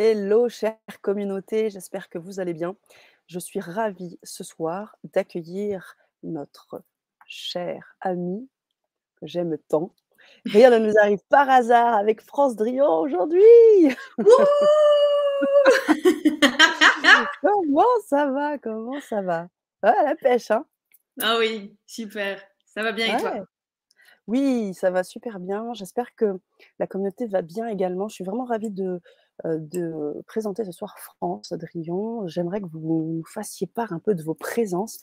Hello, chère communauté, j'espère que vous allez bien. Je suis ravie ce soir d'accueillir notre cher ami que j'aime tant. Rien ne nous arrive par hasard avec France Drion aujourd'hui. Comment ça va? Comment ça va? Ah, la pêche, hein? Ah oui, super. Ça va bien et toi? Oui, ça va super bien. J'espère que la communauté va bien également. Je suis vraiment ravie de, de présenter ce soir France Drion. J'aimerais que vous nous fassiez part un peu de vos présences.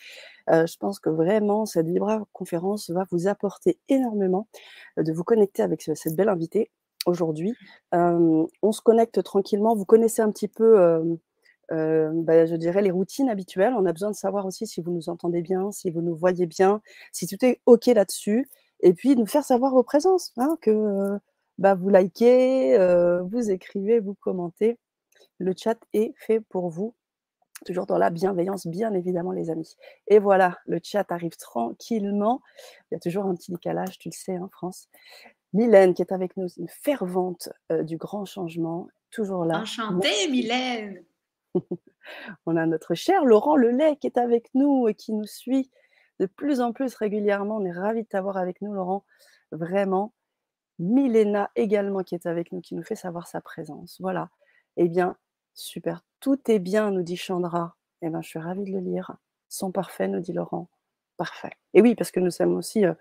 Euh, je pense que vraiment, cette Vibra conférence va vous apporter énormément euh, de vous connecter avec cette belle invitée aujourd'hui. on se connecte tranquillement. Vous connaissez un petit peu euh, bah, je dirais, les routines habituelles. On a besoin de savoir aussi si vous nous entendez bien, si vous nous voyez bien, si tout est OK là-dessus. Et puis, nous faire savoir vos présences, hein, que bah, vous likez, euh, vous écrivez, vous commentez. Le chat est fait pour vous, toujours dans la bienveillance, bien évidemment, les amis. Et voilà, le chat arrive tranquillement. Il y a toujours un petit décalage, tu le sais, en hein, France. Mylène qui est avec nous, une fervente euh, du grand changement, toujours là. Enchantée, Mylène On a notre cher Laurent Lelay qui est avec nous et qui nous suit de plus en plus régulièrement. On est ravis de t'avoir avec nous, Laurent. Vraiment. Milena également qui est avec nous, qui nous fait savoir sa présence. Voilà. Eh bien, super. Tout est bien, nous dit Chandra. Eh bien, je suis ravie de le lire. Son parfait, nous dit Laurent. Parfait. Et oui, parce que nous sommes aussi euh,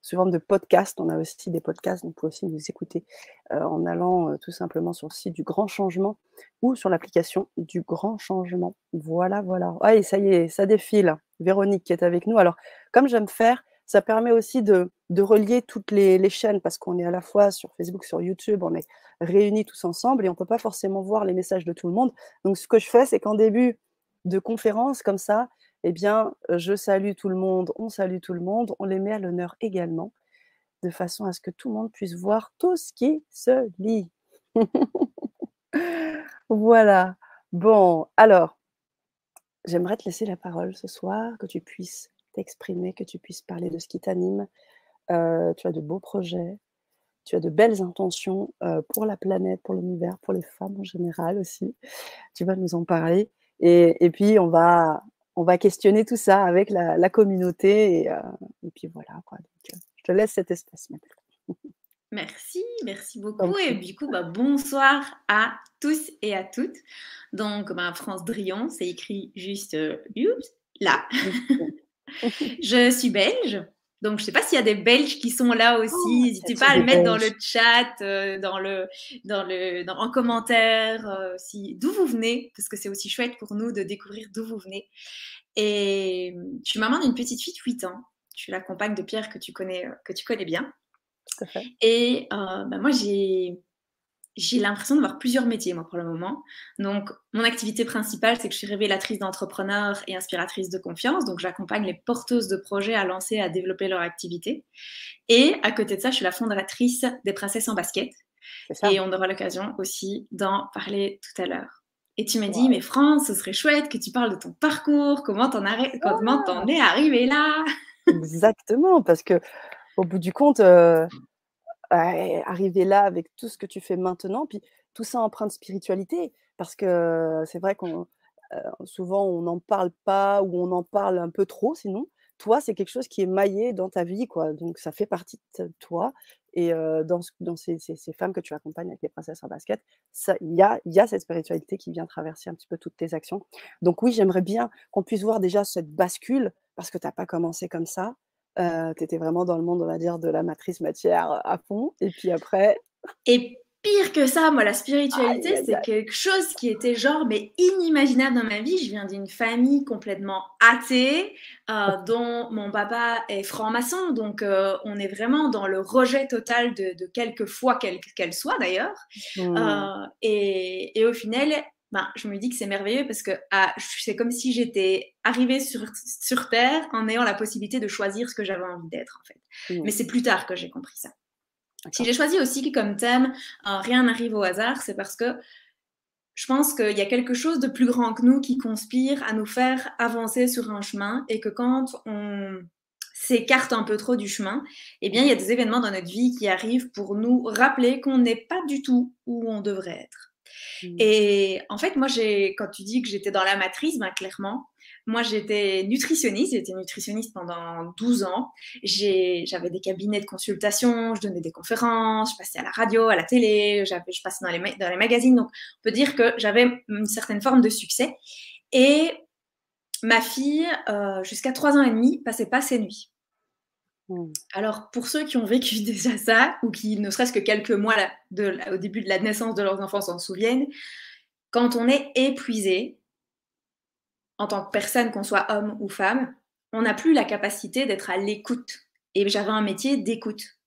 sous forme de podcast. On a aussi des podcasts, donc vous pouvez aussi nous écouter euh, en allant euh, tout simplement sur le site du Grand Changement ou sur l'application du Grand Changement. Voilà, voilà. Ah, et ça y est, ça défile. Véronique qui est avec nous. Alors, comme j'aime faire, ça permet aussi de, relier toutes les, chaînes parce qu'on est à la fois sur Facebook, sur YouTube, on est réunis tous ensemble et on ne peut pas forcément voir les messages de tout le monde. Donc, ce que je fais, c'est qu'en début de conférence, comme ça, eh bien, je salue tout le monde, on salue tout le monde, on les met à l'honneur également, de façon à ce que tout le monde puisse voir tout ce qui se lit. voilà. Bon, alors, j'aimerais te laisser la parole ce soir, que tu puisses t'exprimer, que tu puisses parler de ce qui t'anime. Euh, tu as de beaux projets, tu as de belles intentions euh, pour la planète, pour l'univers, pour les femmes en général aussi. Tu vas nous en parler. Et, et puis, on va, on va questionner tout ça avec la, communauté. Euh, et, puis voilà, quoi. Je te laisse cet espace maintenant. Merci, merci beaucoup. Et du coup, bah, bonsoir à tous et à toutes. Donc, bah, France Drion, c'est écrit juste euh, là. je suis belge. Donc, je ne sais pas s'il y a des Belges qui sont là aussi. Oh, N'hésitez pas à le mettre dans le chat, dans le, dans le, en commentaire, si, d'où vous venez, parce que c'est aussi chouette pour nous de découvrir d'où vous venez. Et je suis maman d'une petite fille de 8 ans. Je suis la compagne de Pierre que tu connais, euh, que tu connais bien. Et euh, bah, moi, j'ai j'ai l'impression d'avoir plusieurs métiers, moi, pour le moment. Donc, mon activité principale, c'est que je suis révélatrice d'entrepreneurs et inspiratrice de confiance. Donc, j'accompagne les porteuses de projets à lancer, à développer leur activité. Et à côté de ça, je suis la fondatrice des Princesses en basket. Et on aura l'occasion aussi d'en parler tout à l'heure. Et tu m'as dit, mais France, ce serait chouette que tu parles de ton parcours, comment t'en, es arrivé là? Exactement, parce que au bout du compte, euh, arriver là avec tout ce que tu fais maintenant, puis tout ça empreinte spiritualité, parce que c'est vrai qu'on souvent on n'en parle pas ou on en parle un peu trop, sinon toi, c'est quelque chose qui est maillé dans ta vie, quoi. Donc, ça fait partie de toi. Et dans, dans ces, femmes que tu accompagnes avec les princesses en basket, il y a, y a cette spiritualité qui vient traverser un petit peu toutes tes actions. Donc, oui, j'aimerais bien qu'on puisse voir déjà cette bascule, parce que tu n'as pas commencé comme ça. Tu étais vraiment dans le monde, on va dire, de la matrice matière à fond. Et puis après. Et pire que ça, moi, la spiritualité, c'est quelque chose qui était genre, mais inimaginable dans ma vie. Je viens d'une famille complètement athée, euh, dont mon papa est franc-maçon. Donc, euh, on est vraiment dans le rejet total de, de quelque foi qu'elle soit, d'ailleurs. Mmh. Euh, et, et, au final, ben, je me dis que c'est merveilleux parce que ah, c'est comme si j'étais arrivée sur, sur Terre en ayant la possibilité de choisir ce que j'avais envie d'être, en fait. Mmh. Mais c'est plus tard que j'ai compris ça. Si j'ai choisi aussi comme thème euh, Rien n'arrive au hasard, c'est parce que je pense qu'il y a quelque chose de plus grand que nous qui conspire à nous faire avancer sur un chemin et que quand on s'écarte un peu trop du chemin, eh bien, il y a des événements dans notre vie qui arrivent pour nous rappeler qu'on n'est pas du tout où on devrait être. Mmh. Et en fait, moi, j'ai, quand tu dis que j'étais dans la matrice, ben, clairement, moi, j'étais nutritionniste. J'étais nutritionniste pendant 12 ans. J'avais des cabinets de consultation, je donnais des conférences, je passais à la radio, à la télé, je passais dans les, dans les magazines. Donc, on peut dire que j'avais une certaine forme de succès. Et ma fille, euh, jusqu'à 3 ans et demi, passait pas ses nuits. Mmh. Alors, pour ceux qui ont vécu déjà ça, ou qui ne serait-ce que quelques mois au début de la naissance de leurs enfants s'en souviennent, quand on est épuisé, en tant que personne, qu'on soit homme ou femme, on n'a plus la capacité d'être à l'écoute. Et j'avais un métier d'écoute.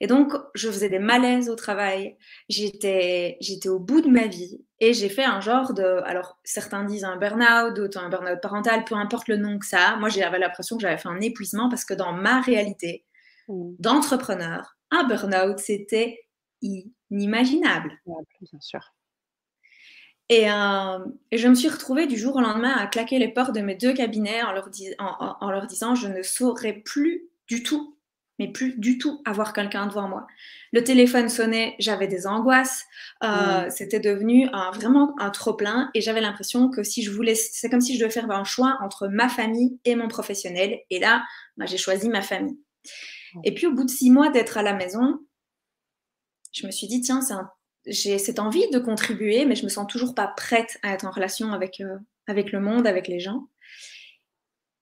Et donc, je faisais des malaises au travail. J'étais au bout de ma vie. Et j'ai fait un genre de. Alors, certains disent un burn-out, d'autres un burn-out parental, peu importe le nom que ça. Moi, j'avais l'impression que j'avais fait un épuisement parce que dans ma réalité mmh. d'entrepreneur, un burn-out, c'était inimaginable. bien sûr. Euh, et, je me suis retrouvée du jour au lendemain à claquer les portes de mes deux cabinets en leur, en leur disant je ne saurais plus du tout mais plus du tout avoir quelqu'un devant moi. Le téléphone sonnait, j'avais des angoisses, euh, mm. c'était devenu un, vraiment un trop plein et j'avais l'impression que si je voulais, c'est comme si je devais faire un choix entre ma famille et mon professionnel. Et là, bah, j'ai choisi ma famille. Mm. Et puis au bout de six mois d'être à la maison, je me suis dit tiens, j'ai cette envie de contribuer, mais je me sens toujours pas prête à être en relation avec, euh, avec le monde, avec les gens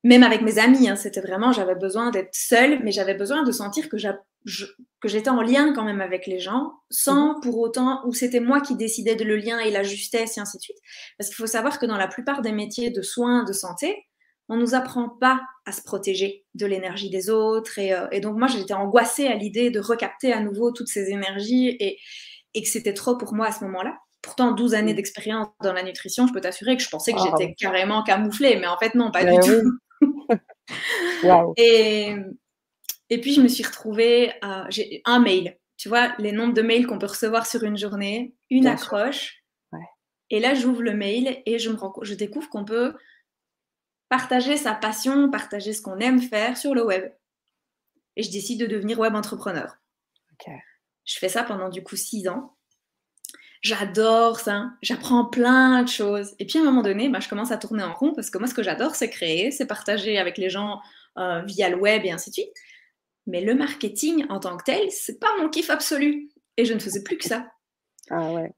même avec mes amis, hein, c'était vraiment, j'avais besoin d'être seule, mais j'avais besoin de sentir que j'étais en lien quand même avec les gens, sans mhm. pour autant, où c'était moi qui décidais de le lien et la justesse et ainsi de suite. Parce qu'il faut savoir que dans la plupart des métiers de soins, de santé, on ne nous apprend pas à se protéger de l'énergie des autres. Et, euh, donc moi, j'étais angoissée à l'idée de recapter à nouveau toutes ces énergies et, et que c'était trop pour moi à ce moment-là. Pourtant, 12 années d'expérience dans la nutrition, je peux t'assurer que je pensais que j'étais carrément camouflée, mais en fait, non, pas ben du tout. et, et puis, je me suis retrouvée, j'ai un mail. Tu vois, les nombres de mails qu'on peut recevoir sur une journée, une accroche. Et là, j'ouvre le mail et je, me rends, je découvre qu'on peut partager sa passion, partager ce qu'on aime faire sur le web. Et je décide de devenir web entrepreneur. Je fais ça pendant du coup six ans. J'adore ça, j'apprends plein de choses. Et puis à un moment donné, bah, je commence à tourner en rond parce que moi, ce que j'adore, c'est créer, c'est partager avec les gens euh, via le web et ainsi de suite. Mais le marketing en tant que tel, c'est pas mon kiff absolu. Et je ne faisais plus que ça. Ah ouais.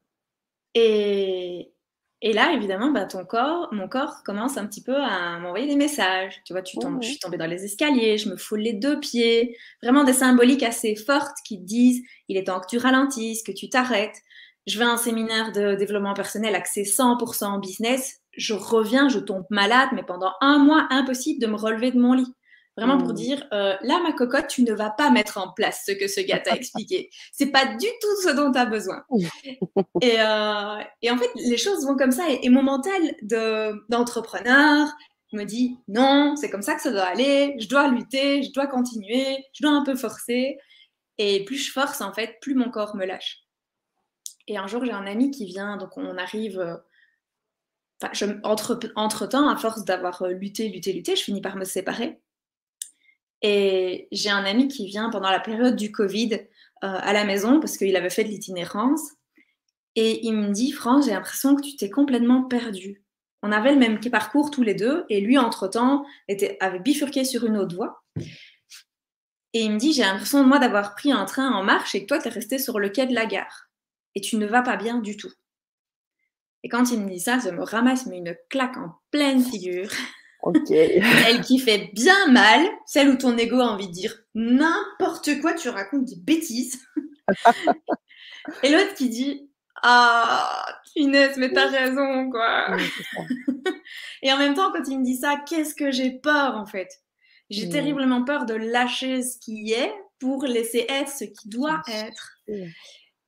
Et, et là, évidemment, bah, ton corps, mon corps commence un petit peu à m'envoyer des messages. Tu vois, tu tombes, je suis tombée dans les escaliers, je me foule les deux pieds. Vraiment des symboliques assez fortes qui te disent il est temps que tu ralentisses, que tu t'arrêtes je vais à un séminaire de développement personnel axé 100% en business, je reviens, je tombe malade, mais pendant un mois, impossible de me relever de mon lit. Vraiment pour mmh. dire, euh, là, ma cocotte, tu ne vas pas mettre en place ce que ce gars t'a expliqué. C'est pas du tout ce dont tu as besoin. et, euh, et, en fait, les choses vont comme ça. Et, mon mental d'entrepreneur me dit, non, c'est comme ça que ça doit aller. Je dois lutter, je dois continuer, je dois un peu forcer. Et plus je force, en fait, plus mon corps me lâche. Et un jour, j'ai un ami qui vient, donc on arrive. Euh, je, entre, entre temps, à force d'avoir euh, lutté, lutté, lutté, je finis par me séparer. Et j'ai un ami qui vient pendant la période du Covid euh, à la maison parce qu'il avait fait de l'itinérance. Et il me dit, France, j'ai l'impression que tu t'es complètement perdu. On avait le même parcours tous les deux, et lui, entre-temps, était, avait bifurqué sur une autre voie. Et il me dit, j'ai l'impression, moi, d'avoir pris un train en marche et que toi, tu es resté sur le quai de la gare et tu ne vas pas bien du tout. Et quand il me dit ça, je me ramasse mais une claque en pleine figure. Ok. Elle qui fait bien mal, celle où ton ego a envie de dire n'importe quoi, tu racontes des bêtises. et l'autre qui dit Ah, finesse, mais t'as raison, quoi. et en même temps, quand il me dit ça, qu'est-ce que j'ai peur, en fait J'ai mm. terriblement peur de lâcher ce qui est pour laisser être ce qui doit être.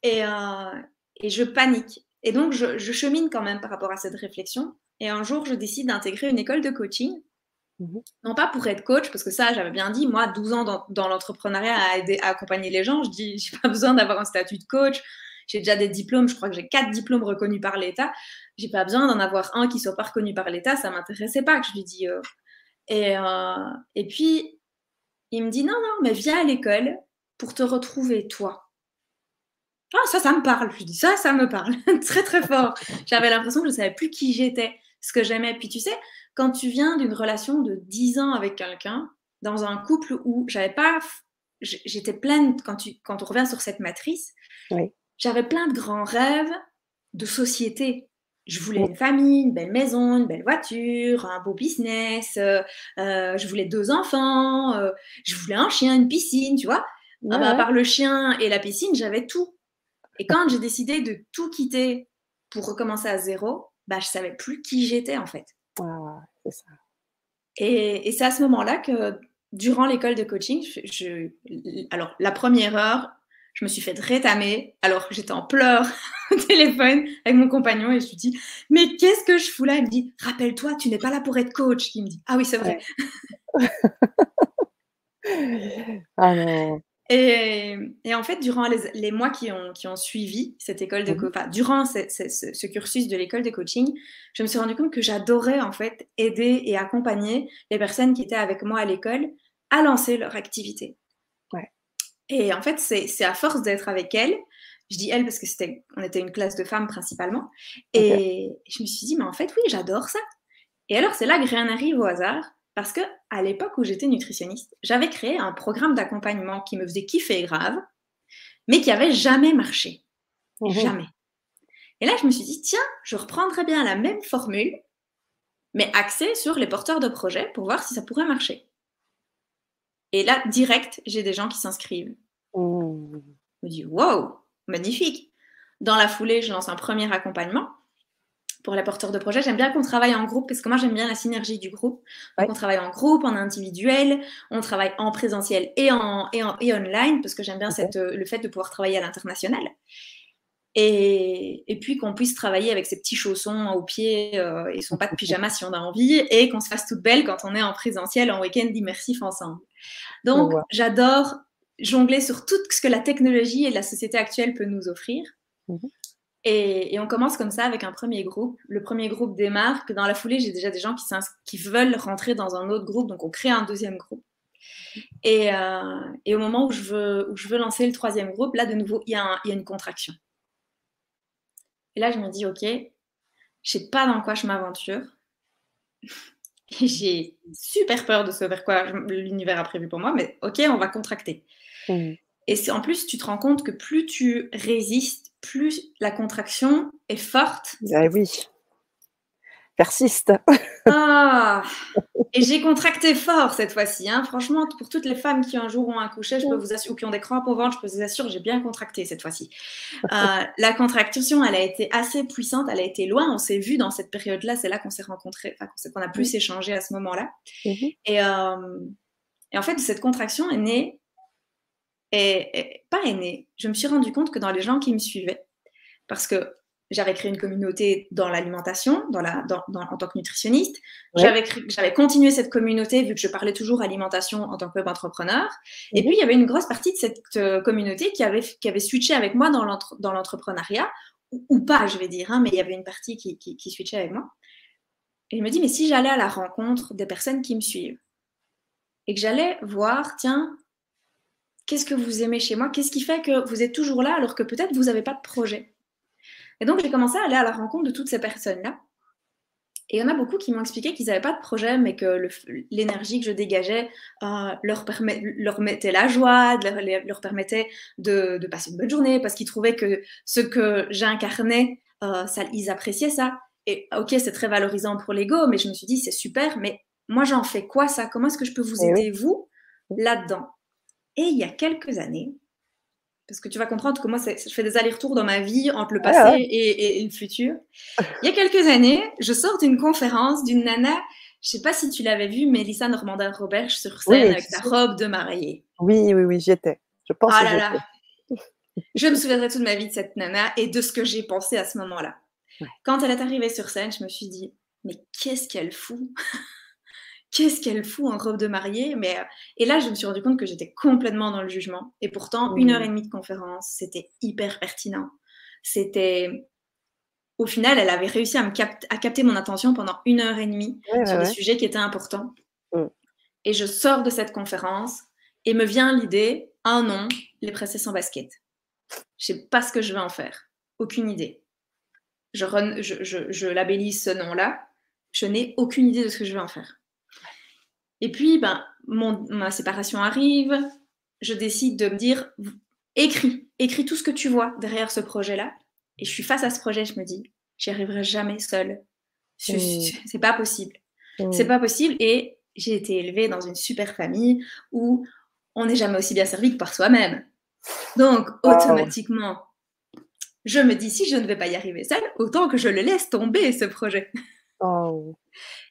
Euh, et, je panique. Et donc, je, chemine quand même par rapport à cette réflexion. Et un jour, je décide d'intégrer une école de coaching. Mhm. Non pas pour être coach, parce que ça, j'avais bien dit, moi, 12 ans dans, l'entrepreneuriat à, aider, à accompagner les gens, je dis, j'ai pas besoin d'avoir un statut de coach. J'ai déjà des diplômes, je crois que j'ai quatre diplômes reconnus par l'État. J'ai pas besoin d'en avoir un qui soit pas reconnu par l'État, ça m'intéressait pas que je lui dis. Euh. Et, euh, et puis, il me dit, non, non, mais viens à l'école pour te retrouver toi. Ah, ça, ça me parle. Je dis ça, ça me parle. très, très fort. J'avais l'impression que je ne savais plus qui j'étais, ce que j'aimais. Puis tu sais, quand tu viens d'une relation de 10 ans avec quelqu'un, dans un couple où j'avais pas. J'étais pleine, quand, tu, quand on revient sur cette matrice, j'avais plein de grands rêves de société. Je voulais une famille, une belle maison, une belle voiture, un beau business, euh, euh, je voulais deux enfants, euh, je voulais un chien, une piscine, tu vois. Ah bah, à part le chien et la piscine, j'avais tout. Et quand j'ai décidé de tout quitter pour recommencer à zéro, bah, je savais plus qui j'étais en fait. Ah, c'est ça. Et, c'est à ce moment-là que, durant l'école de coaching, je, alors la première heure, je me suis fait rétamer. Alors j'étais en pleurs au téléphone avec mon compagnon et je lui dis Mais qu'est-ce que je fous là? Il me dit Rappelle-toi, tu n'es pas là pour être coach. Il me dit Ah oui, c'est vrai. ah non. Et, en fait, durant les, mois qui ont, qui ont, suivi cette école de mmh durant ce, cursus de l'école de coaching, je me suis rendu compte que j'adorais en fait aider et accompagner les personnes qui étaient avec moi à l'école à lancer leur activité. Ouais. Et en fait, c'est à force d'être avec elles, je dis elles parce que c'était, on était une classe de femmes principalement, et je me suis dit, mais en fait, oui, j'adore ça. Et alors, c'est là que rien n'arrive au hasard. Parce que à l'époque où j'étais nutritionniste, j'avais créé un programme d'accompagnement qui me faisait kiffer grave, mais qui avait jamais marché. Mmh jamais. Et là, je me suis dit, tiens, je reprendrais bien la même formule, mais axée sur les porteurs de projets pour voir si ça pourrait marcher. Et là, direct, j'ai des gens qui s'inscrivent. Mmh. Je me dis, wow, magnifique. Dans la foulée, je lance un premier accompagnement pour les porteurs de projet. J'aime bien qu'on travaille en groupe parce que moi j'aime bien la synergie du groupe. on travaille en groupe, en individuel, on travaille en présentiel et en, et, en, et online parce que j'aime bien cette, euh, le fait de pouvoir travailler à l'international. Et, et, puis qu'on puisse travailler avec ses petits chaussons aux pieds euh, et son pas de pyjama si on a envie et qu'on se fasse toute belle quand on est en présentiel en week-end immersif ensemble. Donc j'adore jongler sur tout ce que la technologie et la société actuelle peut nous offrir. Mhm. Et, on commence comme ça avec un premier groupe. Le premier groupe démarre, que dans la foulée, j'ai déjà des gens qui, qui, veulent rentrer dans un autre groupe, donc on crée un deuxième groupe. Et, euh, et au moment où je, veux, où je veux lancer le troisième groupe, là, de nouveau, il y, a une contraction. Et là, je me dis, OK, je sais pas dans quoi je m'aventure. j'ai super peur de ce vers quoi l'univers a prévu pour moi, mais OK, on va contracter. Mmh. Et en plus, tu te rends compte que plus tu résistes, plus la contraction est forte. Ah oui. Persiste. Ah Et j'ai contracté fort cette fois-ci. Hein. Franchement, pour toutes les femmes qui un jour ont accouché, je peux vous assurer, ou qui ont des crampes au ventre, je peux vous assurer, j'ai bien contracté cette fois-ci. Euh, la contraction, elle a été assez puissante, elle a été loin. On s'est vu dans cette période-là, c'est là, qu'on s'est rencontrés, enfin, qu'on a plus échangé à ce moment-là. Et, euh, et en fait, cette contraction est née et, pas aînée. Je me suis rendu compte que dans les gens qui me suivaient, parce que j'avais créé une communauté dans l'alimentation, dans la, dans, en tant que nutritionniste. J'avais, j'avais continué cette communauté vu que je parlais toujours alimentation en tant que web entrepreneur. Et puis, il y avait une grosse partie de cette euh, communauté qui avait, qui avait switché avec moi dans, l'entrepreneuriat, ou, pas, je vais dire, hein, mais il y avait une partie qui, qui, qui switchait avec moi. Et je me dis, mais si j'allais à la rencontre des personnes qui me suivent, et que j'allais voir, tiens, Qu'est-ce que vous aimez chez moi? Qu'est-ce qui fait que vous êtes toujours là alors que peut-être vous n'avez pas de projet? Et donc j'ai commencé à aller à la rencontre de toutes ces personnes-là. Et il y en a beaucoup qui m'ont expliqué qu'ils n'avaient pas de projet, mais que l'énergie que je dégageais euh, leur, permet, leur mettait la joie, leur, leur permettait de, passer une bonne journée, parce qu'ils trouvaient que ce que j'incarnais, euh, ça, ils appréciaient ça. Et ok, c'est très valorisant pour l'ego, mais je me suis dit, c'est super, mais moi j'en fais quoi ça? Comment est-ce que je peux vous eh aider, vous, là-dedans? Et il y a quelques années, parce que tu vas comprendre que moi, je fais des allers-retours dans ma vie entre le ah passé et, le futur. Il y a quelques années, je sors d'une conférence d'une nana, je sais pas si tu l'avais vue, Mélissa Normandin-Robert sur scène avec sa robe de mariée. Oui, oui, oui, j'étais. Je pense ah là là. Je me souviendrai toute ma vie de cette nana et de ce que j'ai pensé à ce moment-là. Quand elle est arrivée sur scène, je me suis dit, mais qu'est-ce qu'elle fout? Qu'est-ce qu'elle fout en robe de mariée mais, euh, Et là, je me suis rendu compte que j'étais complètement dans le jugement. Et pourtant, une heure et demie de conférence, c'était hyper pertinent. C'était... Au final, elle avait réussi à, me à capter mon attention pendant une heure et demie sur des sujets qui étaient importants. Mm. Et je sors de cette conférence et me vient l'idée, un nom, les presser sans basket. Je sais pas ce que je vais en faire. Aucune idée. Je, je, labellise ce nom-là. Je n'ai aucune idée de ce que je vais en faire. Et puis, ben, ma séparation arrive. Je décide de me dire, écris, écris tout ce que tu vois derrière ce projet-là. Et je suis face à ce projet, je me dis, j'y arriverai jamais seule. Mmh. C'est pas possible. Mmh. C'est pas possible. Et j'ai été élevée dans une super famille où on n'est jamais aussi bien servi que par soi-même. Donc, automatiquement, je me dis, si je ne vais pas y arriver seule, autant que je le laisse tomber, ce projet. Oh.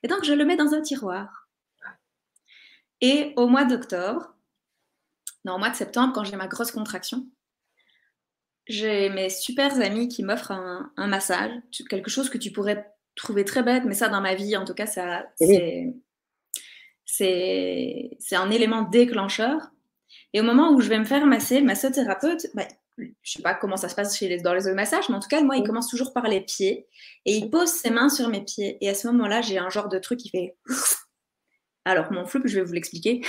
Et donc, je le mets dans un tiroir. Et au mois d'octobre, non, au mois de septembre, quand j'ai ma grosse contraction, j'ai mes super amis qui m'offrent un, massage, quelque chose que tu pourrais trouver très bête, mais ça, dans ma vie, en tout cas, ça, c'est, c'est, un élément déclencheur. Et au moment où je vais me faire masser, le massothérapeute, bah, je sais pas comment ça se passe chez les, dans les autres massages, mais en tout cas, moi, il commence toujours par les pieds et il pose ses mains sur mes pieds. Et à ce moment-là, j'ai un genre de truc qui fait. Alors, mon flou, je vais vous l'expliquer.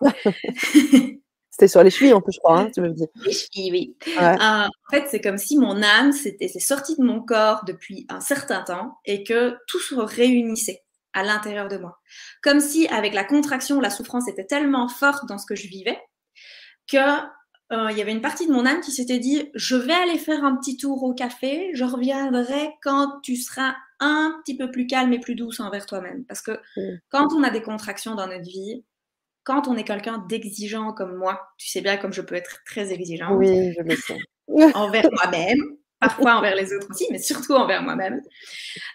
C'était sur les chevilles, en plus, je crois, hein, tu me dis. Les chevilles, oui. Euh, en fait, c'est comme si mon âme s'était sortie de mon corps depuis un certain temps et que tout se réunissait à l'intérieur de moi. Comme si, avec la contraction, la souffrance était tellement forte dans ce que je vivais que euh, il y avait une partie de mon âme qui s'était dit je vais aller faire un petit tour au café, je reviendrai quand tu seras un petit peu plus calme et plus douce envers toi-même. Parce que mm. quand on a des contractions dans notre vie, quand on est quelqu'un d'exigeant comme moi, tu sais bien comme je peux être très exigeante. Oui, je le sais. envers moi-même, parfois envers les autres aussi, mais surtout envers moi-même.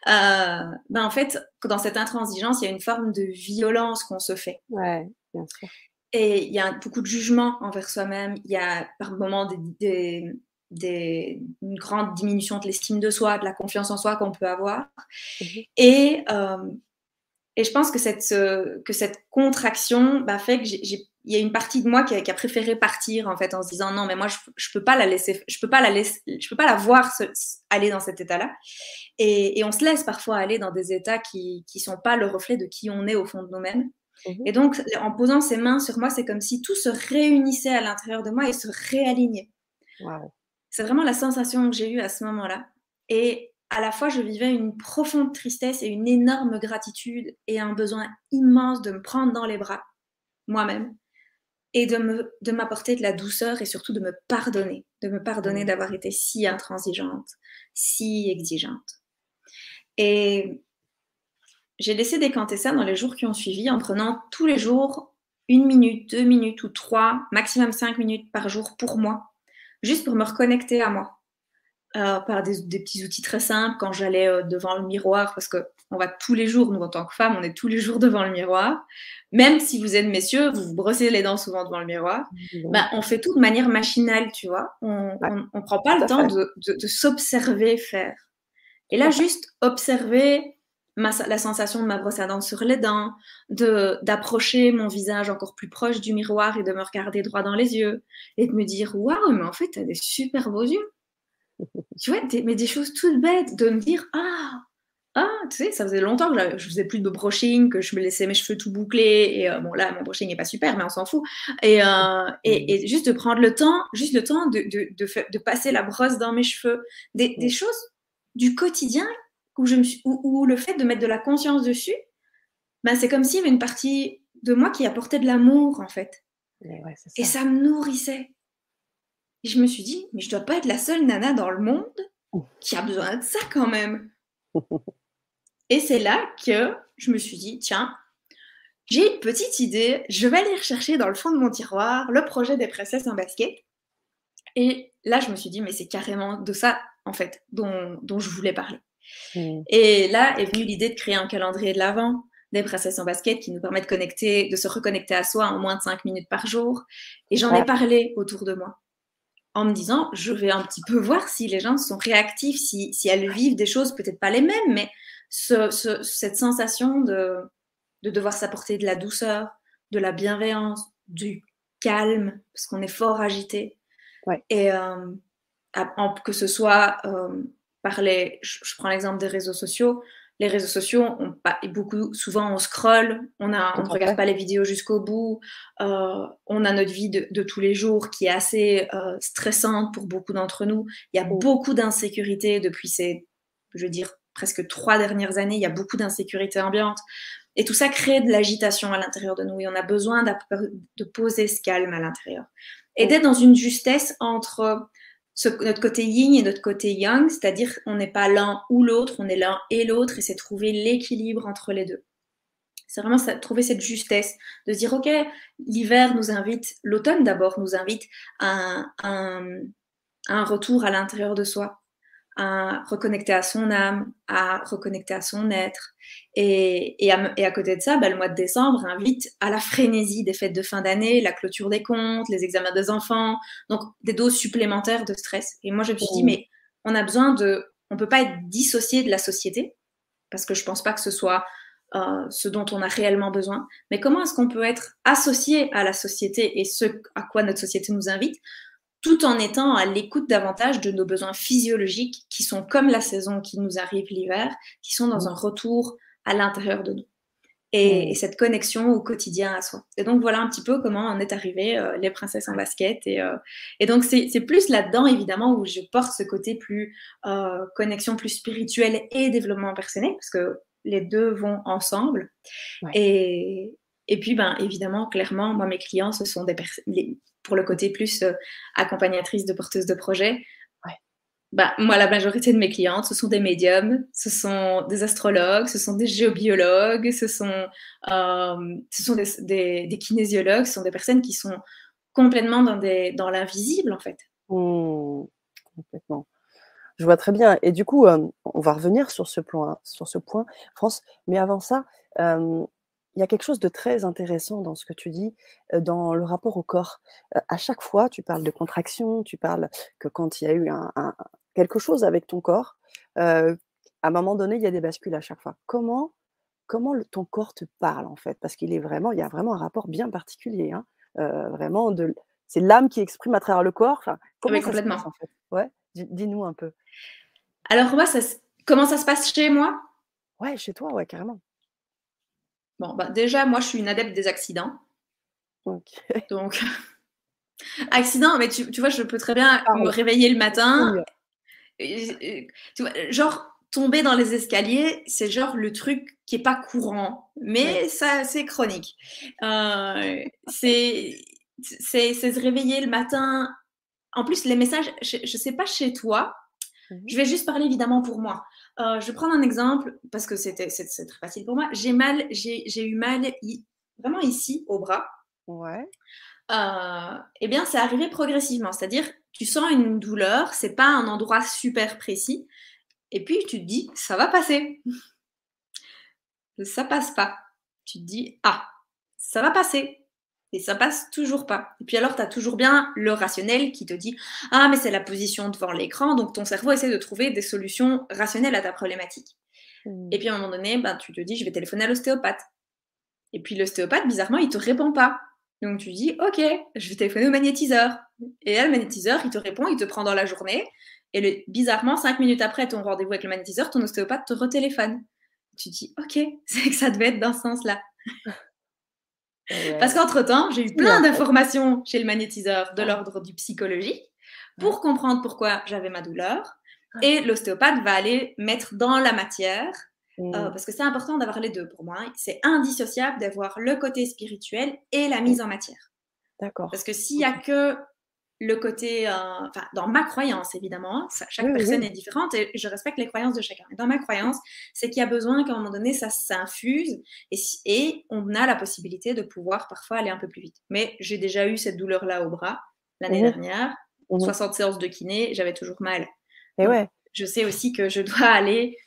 Euh, ben en fait, dans cette intransigeance, il y a une forme de violence qu'on se fait. Ouais, bien sûr. Et il y a beaucoup de jugement envers soi-même. Il y a par moments des, des, une grande diminution de l'estime de soi, de la confiance en soi qu'on peut avoir. Mhm. Et, euh, et je pense que cette, que cette contraction bah, fait que il y a une partie de moi qui a, qui a, préféré partir en fait en se disant non mais moi je, je peux pas la laisser je peux pas la laisser je peux pas la voir aller dans cet état là et, et, on se laisse parfois aller dans des états qui qui sont pas le reflet de qui on est au fond de nous-mêmes Mhm. Et donc, en posant ses mains sur moi, c'est comme si tout se réunissait à l'intérieur de moi et se réalignait. C'est vraiment la sensation que j'ai eue à ce moment-là. Et à la fois, je vivais une profonde tristesse et une énorme gratitude et un besoin immense de me prendre dans les bras, moi-même, et de, me, de m'apporter de la douceur et surtout de me pardonner, de me pardonner mhm. d'avoir été si intransigeante, si exigeante. Et j'ai laissé décanter ça dans les jours qui ont suivi en prenant tous les jours une minute, deux minutes ou trois, maximum cinq minutes par jour pour moi, juste pour me reconnecter à moi. Euh, par des, petits outils très simples quand j'allais euh, devant le miroir, parce que on va tous les jours, nous en tant que femmes, on est tous les jours devant le miroir. Même si vous êtes messieurs, vous vous brossez les dents souvent devant le miroir. Ben, on fait tout de manière machinale, tu vois. On ne prend pas le temps de, de s'observer faire. Et là, juste observer la sensation de ma brosse à dents sur les dents, de d'approcher mon visage encore plus proche du miroir et de me regarder droit dans les yeux et de me dire waouh mais en fait tu as des super beaux yeux. tu vois, mais des choses toutes bêtes, de me dire ah ah, tu sais, ça faisait longtemps que je faisais plus de brushing, que je me laissais mes cheveux tout bouclés. Et euh, bon, là, mon brushing n'est pas super, mais on s'en fout. Et, euh, et, et, juste de prendre le temps, juste le temps de, de, de, de passer la brosse dans mes cheveux. Des, des choses du quotidien où, je me le fait de mettre de la conscience dessus, ben, c'est comme s'il y avait une partie de moi qui apportait de l'amour, en fait. Et ça me nourrissait. Et je me suis dit, mais je dois pas être la seule nana dans le monde qui a besoin de ça quand même. Et c'est là que je me suis dit, tiens, j'ai une petite idée, je vais aller rechercher dans le fond de mon tiroir le projet des princesses en basket. Et là, je me suis dit, mais c'est carrément de ça, en fait, dont, dont je voulais parler. Mm. Et là est venue l'idée de créer un calendrier de l'Avent des princesses en basket qui nous permet de connecter, de se reconnecter à soi en moins de 5 minutes par jour. Et j'en ai parlé autour de moi en me disant, je vais un petit peu voir si les gens sont réactifs, si, si elles vivent des choses peut-être pas les mêmes, mais cette sensation de, de devoir s'apporter de la douceur, de la bienveillance, du calme, parce qu'on est fort agité. Et euh, que ce soit euh, je, prends l'exemple des réseaux sociaux, les réseaux sociaux, on, beaucoup, souvent on scrolle, on, a, on ne regarde pas les vidéos jusqu'au bout, euh, on a notre vie de, tous les jours qui est assez euh, stressante pour beaucoup d'entre nous. Il y a mm. beaucoup d'insécurité depuis ces, je veux dire, presque trois dernières années, il y a beaucoup d'insécurité ambiante. Et tout ça crée de l'agitation à l'intérieur de nous et on a besoin de poser ce calme à l'intérieur. Et mm. d'être dans une justesse entre notre côté yin et notre côté yang, c'est-à-dire on n'est pas l'un ou l'autre, on est l'un et l'autre, et c'est trouver l'équilibre entre les deux. C'est vraiment ça, trouver cette justesse, de dire, OK, l'hiver nous invite, l'automne d'abord nous invite à un retour à l'intérieur de soi, à reconnecter à son âme, à reconnecter à son être. Et, et, à, côté de ça, bah, le mois de décembre invite à la frénésie des fêtes de fin d'année, la clôture des comptes, les examens des enfants, donc des doses supplémentaires de stress. Et moi, je me suis dit, mmh. mais on a besoin de... On ne peut pas être dissocié de la société, parce que je ne pense pas que ce soit euh, ce dont on a réellement besoin, mais comment est-ce qu'on peut être associé à la société et ce à quoi notre société nous invite tout en étant à l'écoute davantage de nos besoins physiologiques qui sont comme la saison qui nous arrive l'hiver, qui sont dans mmh. un retour à l'intérieur de nous. Et, mmh. cette connexion au quotidien à soi. Et donc voilà un petit peu comment on est arrivé euh, les princesses en basket. Et, euh, et donc c'est plus là-dedans évidemment où je porte ce côté plus euh, connexion plus spirituelle et développement personnel parce que les deux vont ensemble. Et, et puis ben évidemment clairement moi mes clients ce sont des personnes pour le côté plus euh, accompagnatrice de porteuse de projet. Bah, moi, la majorité de mes clientes, ce sont des médiums, ce sont des astrologues, ce sont des géobiologues, ce sont, euh, ce sont des, des, kinésiologues, ce sont des personnes qui sont complètement dans, des, dans l'invisible, en fait. Mmh, complètement. Je vois très bien. Et du coup, euh, on va revenir sur ce, point, sur ce point, France. Mais avant ça, il y a quelque chose de très intéressant dans ce que tu dis, dans le rapport au corps. à chaque fois, tu parles de contraction, tu parles que quand il y a eu un, quelque chose avec ton corps, à un moment donné, il y a des bascules à chaque fois. Comment, comment ton corps te parle en fait? Parce qu'il est vraiment, il y a vraiment un rapport bien particulier. Hein, vraiment, de, c'est l'âme qui exprime à travers le corps. Enfin, comment complètement. en fait? Ouais, dis-nous un peu. Alors moi, ça, comment ça se passe chez moi? Ouais, chez toi, ouais, carrément. Bon, bah, déjà, moi, je suis une adepte des accidents. Donc, accident, mais tu, vois, je peux très bien me réveiller le matin. genre, tomber dans les escaliers, c'est genre le truc qui est pas courant, mais ça, c'est chronique. Euh, c'est se réveiller le matin. En plus, les messages, je, ne sais pas chez toi, mmh je vais juste parler évidemment pour moi. Euh, je vais prendre un exemple parce que c'était c'est, très facile pour moi. J'ai mal, j'ai, eu mal vraiment ici au bras. Ouais. Euh, eh bien, c'est arrivé progressivement. C'est-à-dire, tu sens une douleur, c'est pas un endroit super précis, et puis tu te dis, ça va passer. ça passe pas. Tu te dis, ah, ça va passer. Et ça passe toujours pas. Et puis alors, tu as toujours bien le rationnel qui te dit Ah, mais c'est la position devant l'écran, donc ton cerveau essaie de trouver des solutions rationnelles à ta problématique. Mmh. Et puis à un moment donné, ben, tu te dis Je vais téléphoner à l'ostéopathe. Et puis l'ostéopathe, bizarrement, il te répond pas. Donc tu dis Ok, je vais téléphoner au magnétiseur. Et là, le magnétiseur, il te répond, il te prend dans la journée. Et bizarrement, cinq minutes après ton rendez-vous avec le magnétiseur, ton ostéopathe te retéléphone. Tu dis Ok, c'est que ça devait être dans ce sens-là. Parce qu'entre-temps, j'ai eu plein d'informations chez le magnétiseur de l'ordre du psychologique pour comprendre pourquoi j'avais ma douleur. Et l'ostéopathe va aller mettre dans la matière, euh, mmh. parce que c'est important d'avoir les deux pour moi. Hein. C'est indissociable d'avoir le côté spirituel et la mise en matière. D'accord. Parce que s'il n'y a que le côté, euh, enfin, dans ma croyance évidemment, chaque personne est différente et je respecte les croyances de chacun. Mais dans ma croyance, c'est qu'il y a besoin qu'à un moment donné, ça s'infuse et, et, on a la possibilité de pouvoir parfois aller un peu plus vite. Mais j'ai déjà eu cette douleur-là au bras l'année mmh dernière, 60 mmh séances de kiné, j'avais toujours mal. Et ouais. Je sais aussi que je dois aller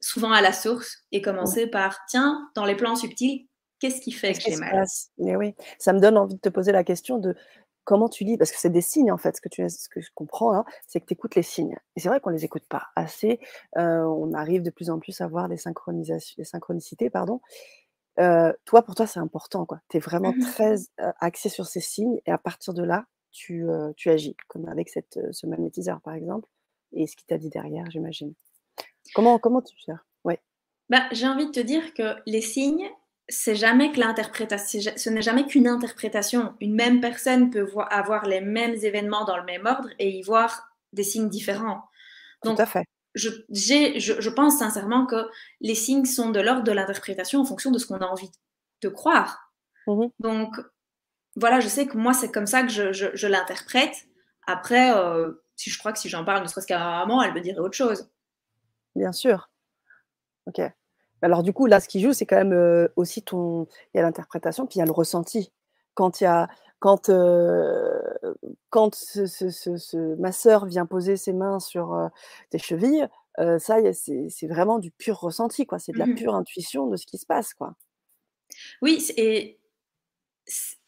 souvent à la source et commencer par, tiens, dans les plans subtils, qu'est-ce qui fait que j'ai mal? Mais oui, ça me donne envie de te poser la question de comment tu lis Parce que c'est des signes, en fait, ce que, tu, ce que je comprends, hein, c'est que tu écoutes les signes. Et c'est vrai qu'on ne les écoute pas assez. Euh, on arrive de plus en plus à voir des, synchronisations, des synchronicités. Pardon. Euh, toi, pour toi, c'est important. Tu es vraiment mmh très euh, axé sur ces signes. Et à partir de là, tu, tu agis, comme avec cette, ce magnétiseur, par exemple, et ce qu'il t'a dit derrière, j'imagine. Comment, comment tu gères? Ouais. bah, J'ai envie de te dire que les signes, c'est jamais que l'interprétation, ce n'est jamais qu'une interprétation. Une même personne peut avoir les mêmes événements dans le même ordre et y voir des signes différents. Donc, Tout à fait. Je, je, je, pense sincèrement que les signes sont de l'ordre de l'interprétation en fonction de ce qu'on a envie de croire. Mmh Donc, voilà, je sais que moi, c'est comme ça que je, je l'interprète. Après, euh, si je crois que si j'en parle, ne serait-ce qu'à maman, elle me dirait autre chose. Bien sûr. Ok. Alors du coup, là, ce qui joue, c'est quand même euh, aussi ton. Il y a l'interprétation, puis il y a le ressenti. Quand il y a, quand, euh, quand ma sœur vient poser ses mains sur euh, tes chevilles, ça, c'est vraiment du pur ressenti, quoi. C'est de la mmh pure intuition de ce qui se passe, quoi. Oui, et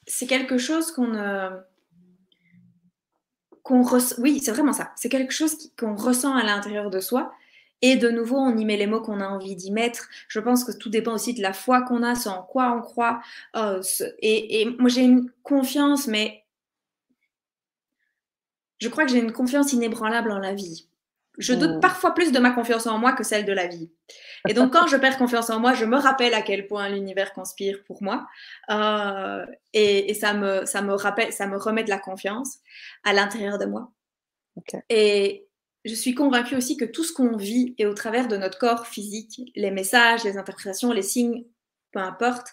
c'est quelque chose qu'on qu'on Oui, c'est vraiment ça. C'est quelque chose qu'on ressent à l'intérieur de soi et de nouveau, on y met les mots qu'on a envie d'y mettre. Je pense que tout dépend aussi de la foi qu'on a, ce en quoi on croit. Euh, et, moi, j'ai une confiance, mais je crois que j'ai une confiance inébranlable en la vie. Je doute mmh. parfois plus de ma confiance en moi que celle de la vie. Et donc, quand je perds confiance en moi, je me rappelle à quel point l'univers conspire pour moi. Euh, et, ça, me, ça me rappelle, ça me remet de la confiance à l'intérieur de moi. Et, je suis convaincue aussi que tout ce qu'on vit et au travers de notre corps physique, les messages, les interprétations, les signes, peu importe,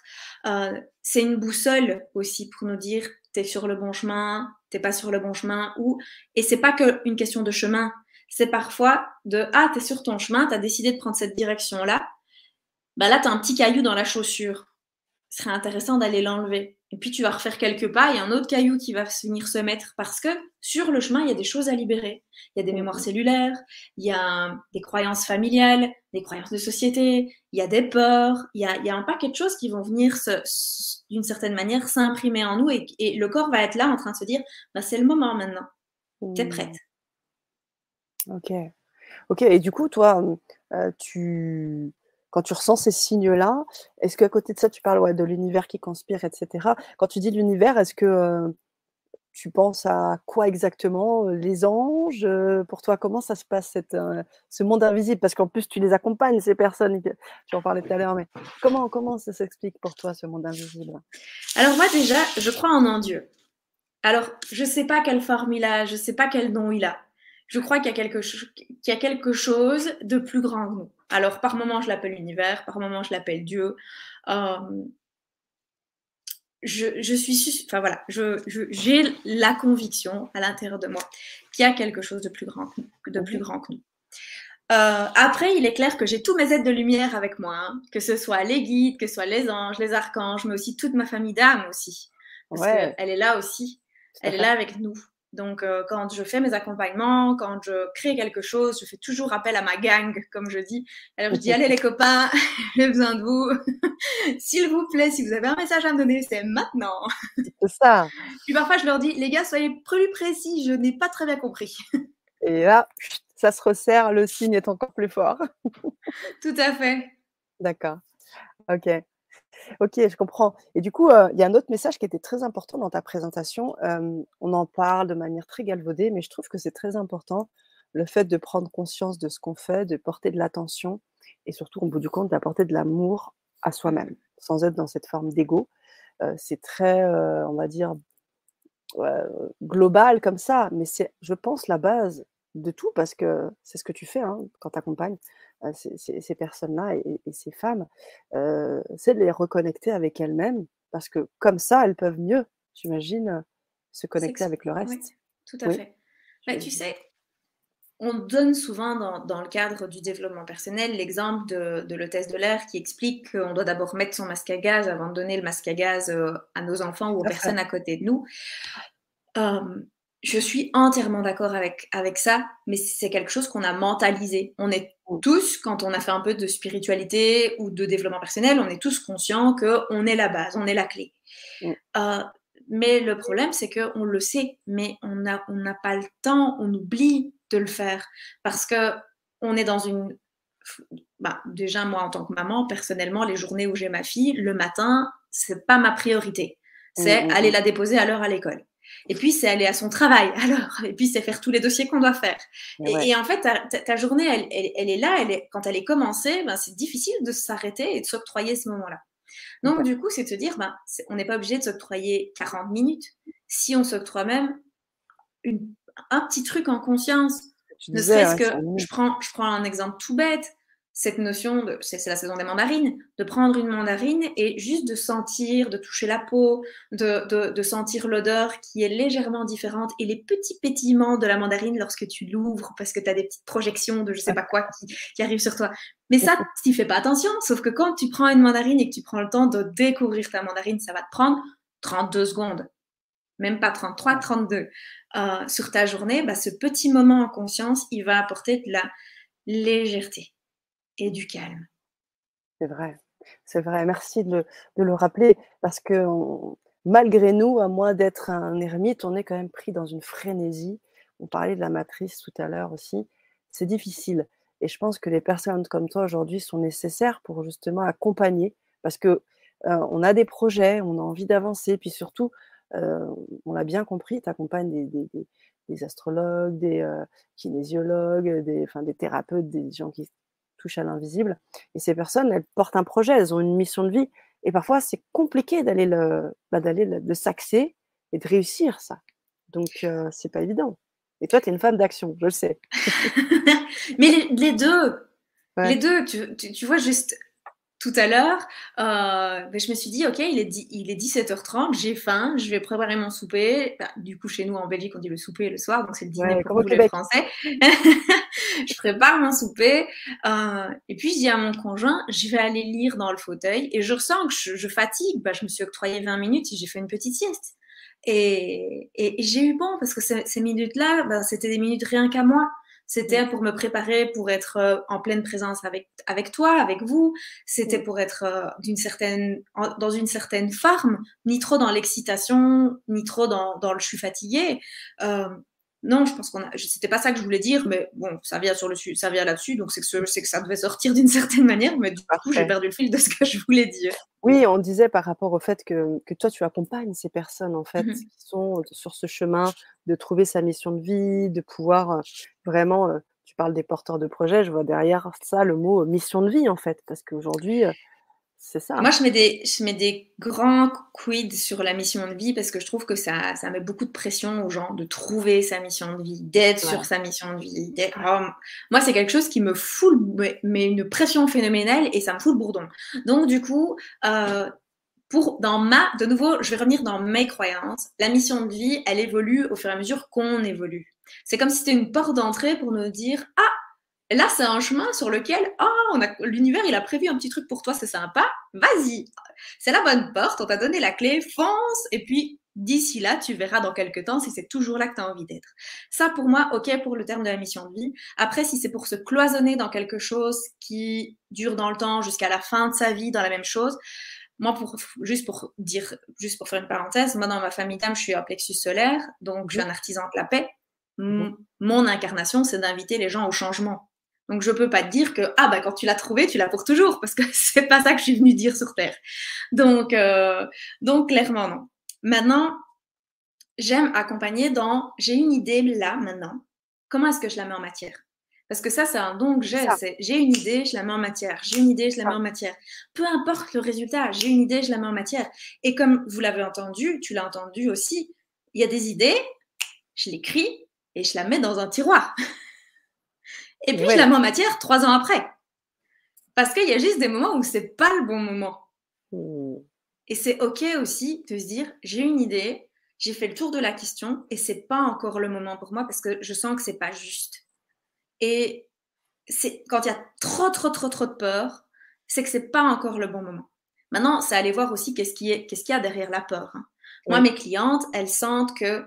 euh, c'est une boussole aussi pour nous dire t'es sur le bon chemin, t'es pas sur le bon chemin, ou et c'est pas qu'une question de chemin, c'est parfois de ah t'es sur ton chemin, t'as décidé de prendre cette direction là, bah là t'as un petit caillou dans la chaussure, ce serait intéressant d'aller l'enlever. Et puis tu vas refaire quelques pas, il y a un autre caillou qui va venir se mettre parce que sur le chemin, il y a des choses à libérer. Il y a des mémoires cellulaires, il y a des croyances familiales, des croyances de société, il y a des peurs, il y a, il y a un paquet de choses qui vont venir d'une certaine manière s'imprimer en nous et, et, le corps va être là en train de se dire bah, c'est le moment maintenant, tu es mmh. prête. Ok. Ok, et du coup, toi, euh, tu, quand tu ressens ces signes-là, est-ce qu'à côté de ça, tu parles de l'univers qui conspire, etc. Quand tu dis l'univers, est-ce que tu penses à quoi exactement Les anges Pour toi, comment ça se passe, ce monde invisible? Parce qu'en plus, tu les accompagnes, ces personnes. Tu en parlais tout à l'heure, mais comment, comment ça s'explique pour toi, ce monde invisible? Alors moi, déjà, je crois en un Dieu. Alors, je ne sais pas quelle forme il a, je ne sais pas quel nom il a. Je crois qu'il y, a quelque qu'il y a quelque chose de plus grand que nous. Alors, par moments, je l'appelle l'univers, par moments, je l'appelle Dieu. Euh, je, suis, enfin voilà, j'ai la conviction à l'intérieur de moi qu'il y a quelque chose de plus grand que, de plus grand que nous. Euh, après, il est clair que j'ai tous mes aides de lumière avec moi, hein, que ce soit les guides, que ce soit les anges, les archanges, mais aussi toute ma famille d'âmes aussi. Parce qu'elle est là aussi. Elle est là avec nous. Donc, euh, quand je fais mes accompagnements, quand je crée quelque chose, je fais toujours appel à ma gang, comme je dis. Alors, je dis, allez les copains, j'ai besoin de vous. S'il vous plaît, si vous avez un message à me donner, c'est maintenant. C'est ça. Puis parfois, je leur dis, les gars, soyez plus précis, je n'ai pas très bien compris. Et là, ça se resserre, le signe est encore plus fort. Tout à fait. D'accord. Ok. Ok, je comprends. Et du coup, il y a un autre message qui était très important dans ta présentation. on en parle de manière très galvaudée, mais je trouve que c'est très important le fait de prendre conscience de ce qu'on fait, de porter de l'attention et surtout, au bout du compte, d'apporter de l'amour à soi-même, sans être dans cette forme d'ego. c'est très, on va dire, global comme ça, mais c'est, je pense, la base de tout parce que c'est ce que tu fais hein, quand tu ces, personnes-là et, ces femmes, c'est de les reconnecter avec elles-mêmes parce que comme ça, elles peuvent mieux, j'imagine, se connecter avec le reste. Oui, tout à fait. Mais tu sais, on donne souvent dans, le cadre du développement personnel l'exemple de, de l'hôtesse de l'air qui explique qu'on doit d'abord mettre son masque à gaz avant de donner le masque à gaz à nos enfants ou aux personnes à côté de nous je suis entièrement d'accord avec, avec ça, mais c'est quelque chose qu'on a mentalisé. On est mm. tous, quand on a fait un peu de spiritualité ou de développement personnel, on est tous conscients qu'on est la base, on est la clé. Mm. Euh, mais le problème, c'est qu'on le sait, mais on n'a on pas le temps, on oublie de le faire parce que on est dans une. Bah, déjà, moi, en tant que maman, personnellement, les journées où j'ai ma fille, le matin, c'est pas ma priorité. C'est mm, aller la déposer à l'heure à l'école. Et puis, c'est aller à son travail, alors. Et puis, c'est faire tous les dossiers qu'on doit faire. Et, en fait, ta, journée, elle, est là. Elle est, quand elle est commencée, ben, c'est difficile de s'arrêter et de s'octroyer ce moment-là. Donc, du coup, c'est te dire, ben, on n'est pas obligé de s'octroyer 40 minutes. Si on s'octroie même un petit truc en conscience, ne serait-ce que, je prends, je prends un exemple tout bête, cette notion de, c'est la saison des mandarines, de prendre une mandarine et juste de sentir, de toucher la peau, de, de, sentir l'odeur qui est légèrement différente et les petits pétillements de la mandarine lorsque tu l'ouvres parce que tu as des petites projections de je sais pas quoi qui, qui arrivent sur toi. Mais ça, tu fais pas attention, sauf que quand tu prends une mandarine et que tu prends le temps de découvrir ta mandarine, ça va te prendre 32 secondes, même pas 33, 32. Euh, sur ta journée, bah, ce petit moment en conscience, il va apporter de la légèreté du calme. C'est vrai, c'est vrai. Merci de le, rappeler parce que malgré nous, à moins d'être un ermite, on est quand même pris dans une frénésie. On parlait de la matrice tout à l'heure aussi. C'est difficile. Et je pense que les personnes comme toi aujourd'hui sont nécessaires pour justement accompagner parce que euh, a des projets, on a envie d'avancer, puis surtout, euh, on l'a bien compris, tu accompagnes des, astrologues, des euh, kinésiologues, des, des thérapeutes, des gens qui touche à l'invisible. Et ces personnes, elles portent un projet, elles ont une mission de vie. Et parfois, c'est compliqué d'aller le, bah, d'aller de s'axer et de réussir ça. Donc, euh, c'est pas évident. Et toi, tu es une femme d'action, je le sais. Mais les, deux, les deux, tu, tu, vois, juste tout à l'heure, euh, ben, je me suis dit, OK, il est, il est 17h30, j'ai faim, je vais préparer mon souper. Bah, du coup, chez nous, en Belgique, on dit le souper le soir, donc c'est le dîner pour les Français. je prépare mon souper. Euh, et puis, je dis à mon conjoint, je vais aller lire dans le fauteuil. Et je ressens que je, fatigue. Bah, je me suis octroyé 20 minutes et j'ai fait une petite sieste. Et, et, j'ai eu bon, parce que ces, ces minutes-là, bah, c'était des minutes rien qu'à moi. C'était pour me préparer pour être euh, en pleine présence avec, avec toi, avec vous. C'était pour être euh, d'une certaine, dans une certaine forme, ni trop dans l'excitation, ni trop dans, dans le je suis fatiguée. Euh, non, je pense qu'on a. C'était pas ça que je voulais dire, mais bon, ça vient sur le ça vient là-dessus, donc c'est que, que ça devait sortir d'une certaine manière, mais du coup, j'ai perdu le fil de ce que je voulais dire. Oui, on disait par rapport au fait que, que toi, tu accompagnes ces personnes, en fait, mmh qui sont sur ce chemin de trouver sa mission de vie, de pouvoir euh, vraiment. Euh, tu parles des porteurs de projets, je vois derrière ça le mot mission de vie, en fait, parce qu'aujourd'hui, euh, c'est ça. Moi, je mets, des, je mets des grands quids sur la mission de vie parce que je trouve que ça, ça met beaucoup de pression aux gens de trouver sa mission de vie, d'être sur sa mission de vie. moi, c'est quelque chose qui me fout, mais une pression phénoménale et ça me fout le bourdon. Donc, du coup, euh, pour, dans ma, de nouveau, je vais revenir dans mes croyances. La mission de vie, elle évolue au fur et à mesure qu'on évolue. C'est comme si c'était une porte d'entrée pour nous dire, ah, là, c'est un chemin sur lequel, oh, l'univers, il a prévu un petit truc pour toi, c'est sympa, vas-y. C'est la bonne porte, on t'a donné la clé, fonce, et puis d'ici là, tu verras dans quelques temps si c'est toujours là que tu as envie d'être. Ça, pour moi, ok pour le terme de la mission de vie. Après, si c'est pour se cloisonner dans quelque chose qui dure dans le temps jusqu'à la fin de sa vie, dans la même chose, moi, pour, juste pour dire, juste pour faire une parenthèse, moi, dans ma famille d'âme, je suis un plexus solaire, donc je suis un artisan de la paix. Mon incarnation, c'est d'inviter les gens au changement. Donc, je ne peux pas te dire que, ah, bah, quand tu l'as trouvé, tu l'as pour toujours, parce que c'est pas ça que je suis venue dire sur Terre. Donc, euh, donc clairement, non. Maintenant, j'aime accompagner dans, j'ai une idée là, maintenant, comment est-ce que je la mets en matière? Parce que ça, c'est un don que j'ai. J'ai une idée, je la mets en matière. J'ai une idée, je la mets en matière. Peu importe le résultat, j'ai une idée, je la mets en matière. Et comme vous l'avez entendu, tu l'as entendu aussi, il y a des idées, je l'écris et je la mets dans un tiroir. Et puis, je la mets en matière trois ans après. Parce qu'il y a juste des moments où c'est pas le bon moment. Mmh. Et c'est OK aussi de se dire, j'ai une idée, j'ai fait le tour de la question et c'est pas encore le moment pour moi parce que je sens que c'est pas juste. Et c'est quand il y a trop, trop, trop, trop de peur, c'est que c'est pas encore le bon moment. Maintenant, c'est aller voir aussi qu'est-ce qu'il y a derrière la peur. Hein. Moi, mes clientes, elles sentent que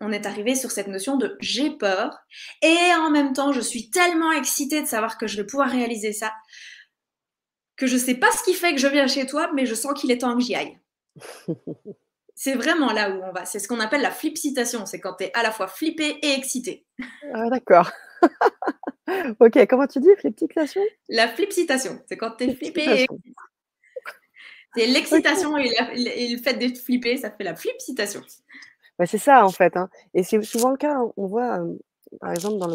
on est arrivé sur cette notion de j'ai peur et en même temps je suis tellement excitée de savoir que je vais pouvoir réaliser ça que je sais pas ce qui fait que je viens chez toi mais je sens qu'il est temps que j'y aille. c'est vraiment là où on va. C'est ce qu'on appelle la flipcitation. C'est quand tu es à la fois flippé et excité. Ah, d'accord. ok, comment tu dis flipcitation La flipcitation. C'est quand tu es flippé et excité. C'est l'excitation et, le fait d'être flippé, ça fait la flipcitation. Bah, c'est ça, en fait, hein et c'est souvent le cas, hein. On voit, par exemple, dans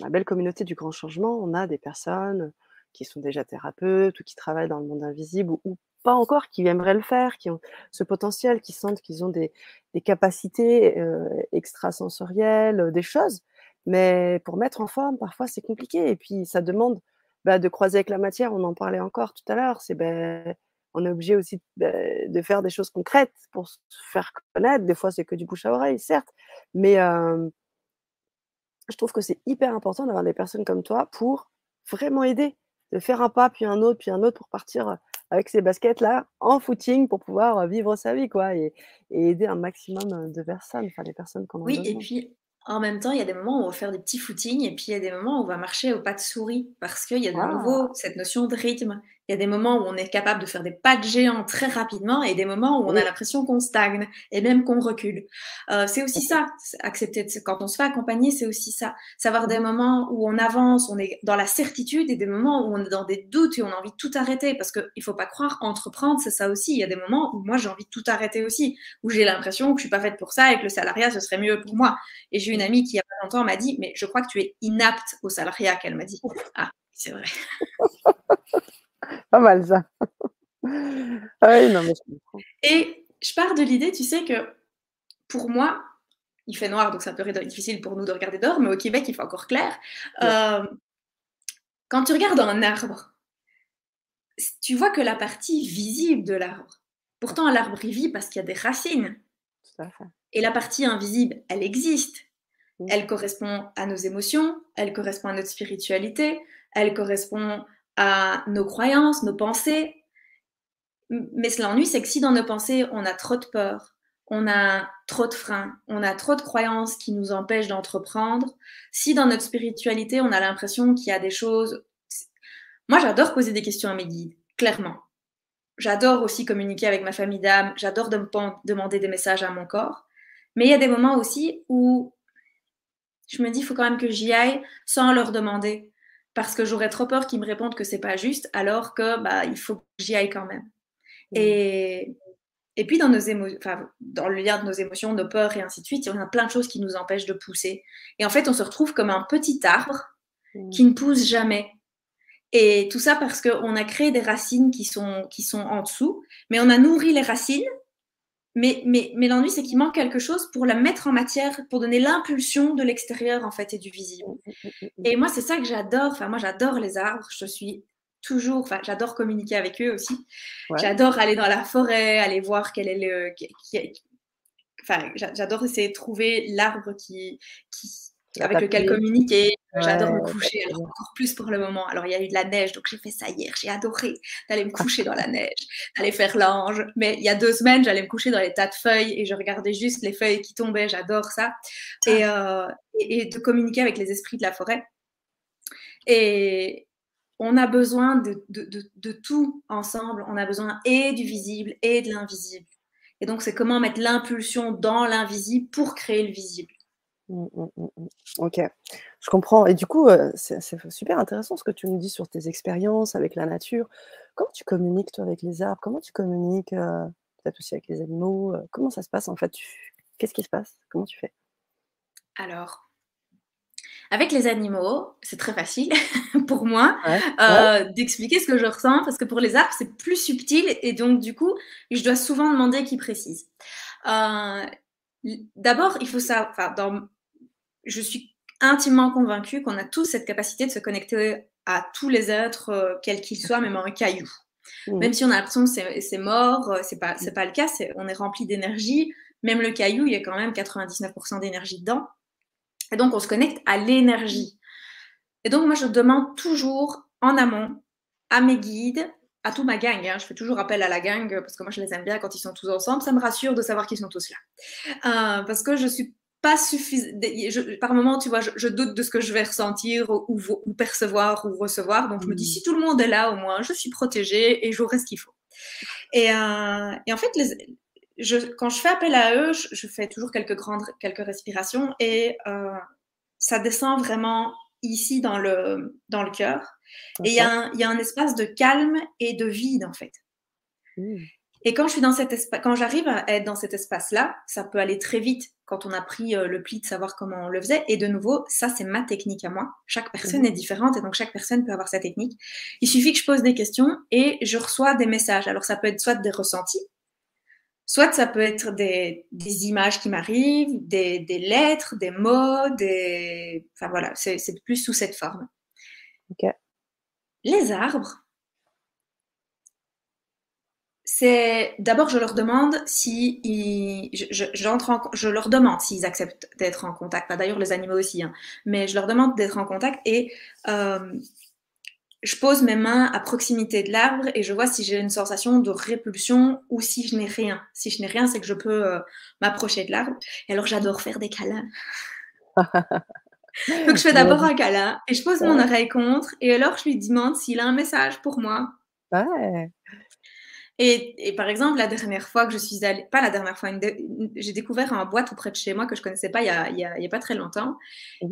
la belle communauté du grand changement, on a des personnes, qui sont déjà thérapeutes ou qui travaillent dans le monde invisible ou pas encore, qui aimeraient le faire, qui ont ce potentiel, qui sentent qu'ils ont des capacités, extrasensorielles, des choses. Mais pour mettre en forme, parfois, c'est compliqué et puis ça demande, bah, de croiser avec la matière. On en parlait encore tout à l'heure, c'est, beh, on est obligé aussi, de faire des choses concrètes pour se faire connaître. Des fois, c'est que du bouche à oreille, certes, mais je trouve que c'est hyper important d'avoir des personnes comme toi pour vraiment aider, de faire un pas, puis un autre, puis un autre pour partir, avec ces baskets-là en footing pour pouvoir, vivre sa vie quoi et et aider un maximum, de personnes, enfin les personnes qu'on Oui et puis en même temps, il y a des moments où on va faire des petits footings et puis il y a des moments où on va marcher au pas de souris parce qu'il y a de nouveau cette notion de rythme. Il y a des moments où on est capable de faire des pas de géant très rapidement et des moments où on a l'impression qu'on stagne et même qu'on recule. Euh, c'est aussi ça, accepter quand on se fait accompagner, c'est aussi ça. Savoir des moments où on avance, on est dans la certitude et des moments où on est dans des doutes et on a envie de tout arrêter parce qu'il faut pas croire, entreprendre, c'est ça aussi. Il y a des moments où moi j'ai envie de tout arrêter aussi, où j'ai l'impression que je suis pas faite pour ça et que le salariat ce serait mieux pour moi. Et j'ai une amie qui il y a pas longtemps m'a dit, mais je crois que tu es inapte au salariat, qu'elle m'a dit. Ah, c'est vrai. Pas mal ça. Ah non, mais je Et je pars de l'idée, tu sais, que pour moi, il fait noir, donc ça peut être difficile pour nous de regarder dehors, mais au Québec, il fait encore clair. Euh, quand tu regardes un arbre, tu vois que la partie visible de l'arbre. Pourtant, l'arbre il vit parce qu'il y a des racines. Et la partie invisible, elle existe. Elle correspond à nos émotions, elle correspond à notre spiritualité, elle correspond à nos croyances, nos pensées. Mais l'ennui, c'est que si dans nos pensées, on a trop de peur, on a trop de freins, on a trop de croyances qui nous empêchent d'entreprendre, si dans notre spiritualité, on a l'impression qu'il y a des choses... Moi, j'adore poser des questions à mes guides, clairement. J'adore aussi communiquer avec ma famille d'âme, j'adore demander des messages à mon corps. Mais il y a des moments aussi où je me dis, il faut quand même que j'y aille sans leur demander parce que j'aurais trop peur qu'ils me répondent que c'est pas juste, alors que bah il faut que j'y aille quand même. Mmh. Et, et puis dans nos émotions, enfin, dans le lien de nos émotions, nos peurs et ainsi de suite, il y a plein de choses qui nous empêchent de pousser. Et en fait, on se retrouve comme un petit arbre mmh. qui ne pousse jamais. Et tout ça parce qu'on a créé des racines qui sont, qui sont en dessous, mais on a nourri les racines mais, mais, mais l'ennui, c'est qu'il manque quelque chose pour la mettre en matière, pour donner l'impulsion de l'extérieur, en fait, et du visible. Mmh, mmh, mmh, et moi, c'est ça que j'adore. Enfin, moi, j'adore les arbres. Je suis toujours, enfin, j'adore communiquer avec eux aussi. J'adore aller dans la forêt, aller voir quel est le. enfin, j'adore essayer de trouver l'arbre qui, qui, avec lequel communiquer. J'adore me coucher, alors encore plus pour le moment. Alors, il y a eu de la neige, donc j'ai fait ça hier. J'ai adoré d'aller me coucher dans la neige, d'aller faire l'ange. Mais il y a deux semaines, j'allais me coucher dans les tas de feuilles et je regardais juste les feuilles qui tombaient. J'adore ça. Et, ah. euh, et, de communiquer avec les esprits de la forêt. Et on a besoin de, de, de, de tout ensemble. On a besoin et du visible et de l'invisible. Et donc, c'est comment mettre l'impulsion dans l'invisible pour créer le visible. Mmh, mmh, mmh, OK, je comprends et du coup, c'est super intéressant ce que tu me dis sur tes expériences avec la nature. Comment tu communiques toi avec les arbres? Comment tu communiques, peut-être aussi avec les animaux? comment ça se passe en fait? qu'est-ce qui se passe? Comment tu fais? Alors, avec les animaux, c'est très facile pour moi, d'expliquer ce que je ressens parce que pour les arbres, c'est plus subtil et donc du coup, je dois souvent demander qu'ils précisent. d'abord, il faut savoir je suis intimement convaincue qu'on a tous cette capacité de se connecter à tous les êtres, euh, quels qu'ils soient, même un caillou. Mmh. Même si on a l'impression que c'est mort, euh, c'est pas, pas le cas, on est rempli d'énergie. Même le caillou, il y a quand même 99% d'énergie dedans. Et donc, on se connecte à l'énergie. Et donc, moi, je demande toujours en amont à mes guides, à toute ma gang. Hein. je fais toujours appel à la gang parce que moi, je les aime bien quand ils sont tous ensemble. Ça me rassure de savoir qu'ils sont tous là. Euh, parce que je suis pas suffisant. Par moment, tu vois, je, doute de ce que je vais ressentir ou, percevoir ou recevoir. Donc, je me dis, mm. si tout le monde est là, au moins, je suis protégée et j'aurai ce qu'il faut. Et, euh, et, en fait, les, je, quand je fais appel à eux, je, fais toujours quelques grandes, quelques respirations et euh, ça descend vraiment ici dans le, dans le cœur. Et il y, a un, y, a un espace de calme et de vide, en fait. Mm. Et quand je suis dans cet espace, quand j'arrive à être dans cet espace-là, ça peut aller très vite quand on a pris euh, le pli de savoir comment on le faisait. Et de nouveau, ça, c'est ma technique à moi. Chaque personne Mhm. est différente et donc chaque personne peut avoir sa technique. Il suffit que je pose des questions et je reçois des messages. Alors, ça peut être soit des ressentis, soit ça peut être des, des images qui m'arrivent, des, des lettres, des mots, des. Enfin voilà, c'est c'est plus sous cette forme. Ok. Les arbres, c'est d'abord je leur demande si ils, je, je, j'entre en- je leur demande s'ils acceptent d'être en contact. D'ailleurs les animaux aussi, hein. mais je leur demande d'être en contact et euh, je pose mes mains à proximité de l'arbre et je vois si j'ai une sensation de répulsion ou si je n'ai rien. Si je n'ai rien, c'est que je peux euh, m'approcher de l'arbre. Et alors j'adore faire des câlins. Donc je fais d'abord un câlin et je pose mon oreille contre et alors je lui demande s'il a un message pour moi. Ouais. Et, et par exemple, la dernière fois que je suis allée, pas la dernière fois, de- j'ai découvert un bois tout près de chez moi que je connaissais pas il y a, il y a- il y a pas très longtemps.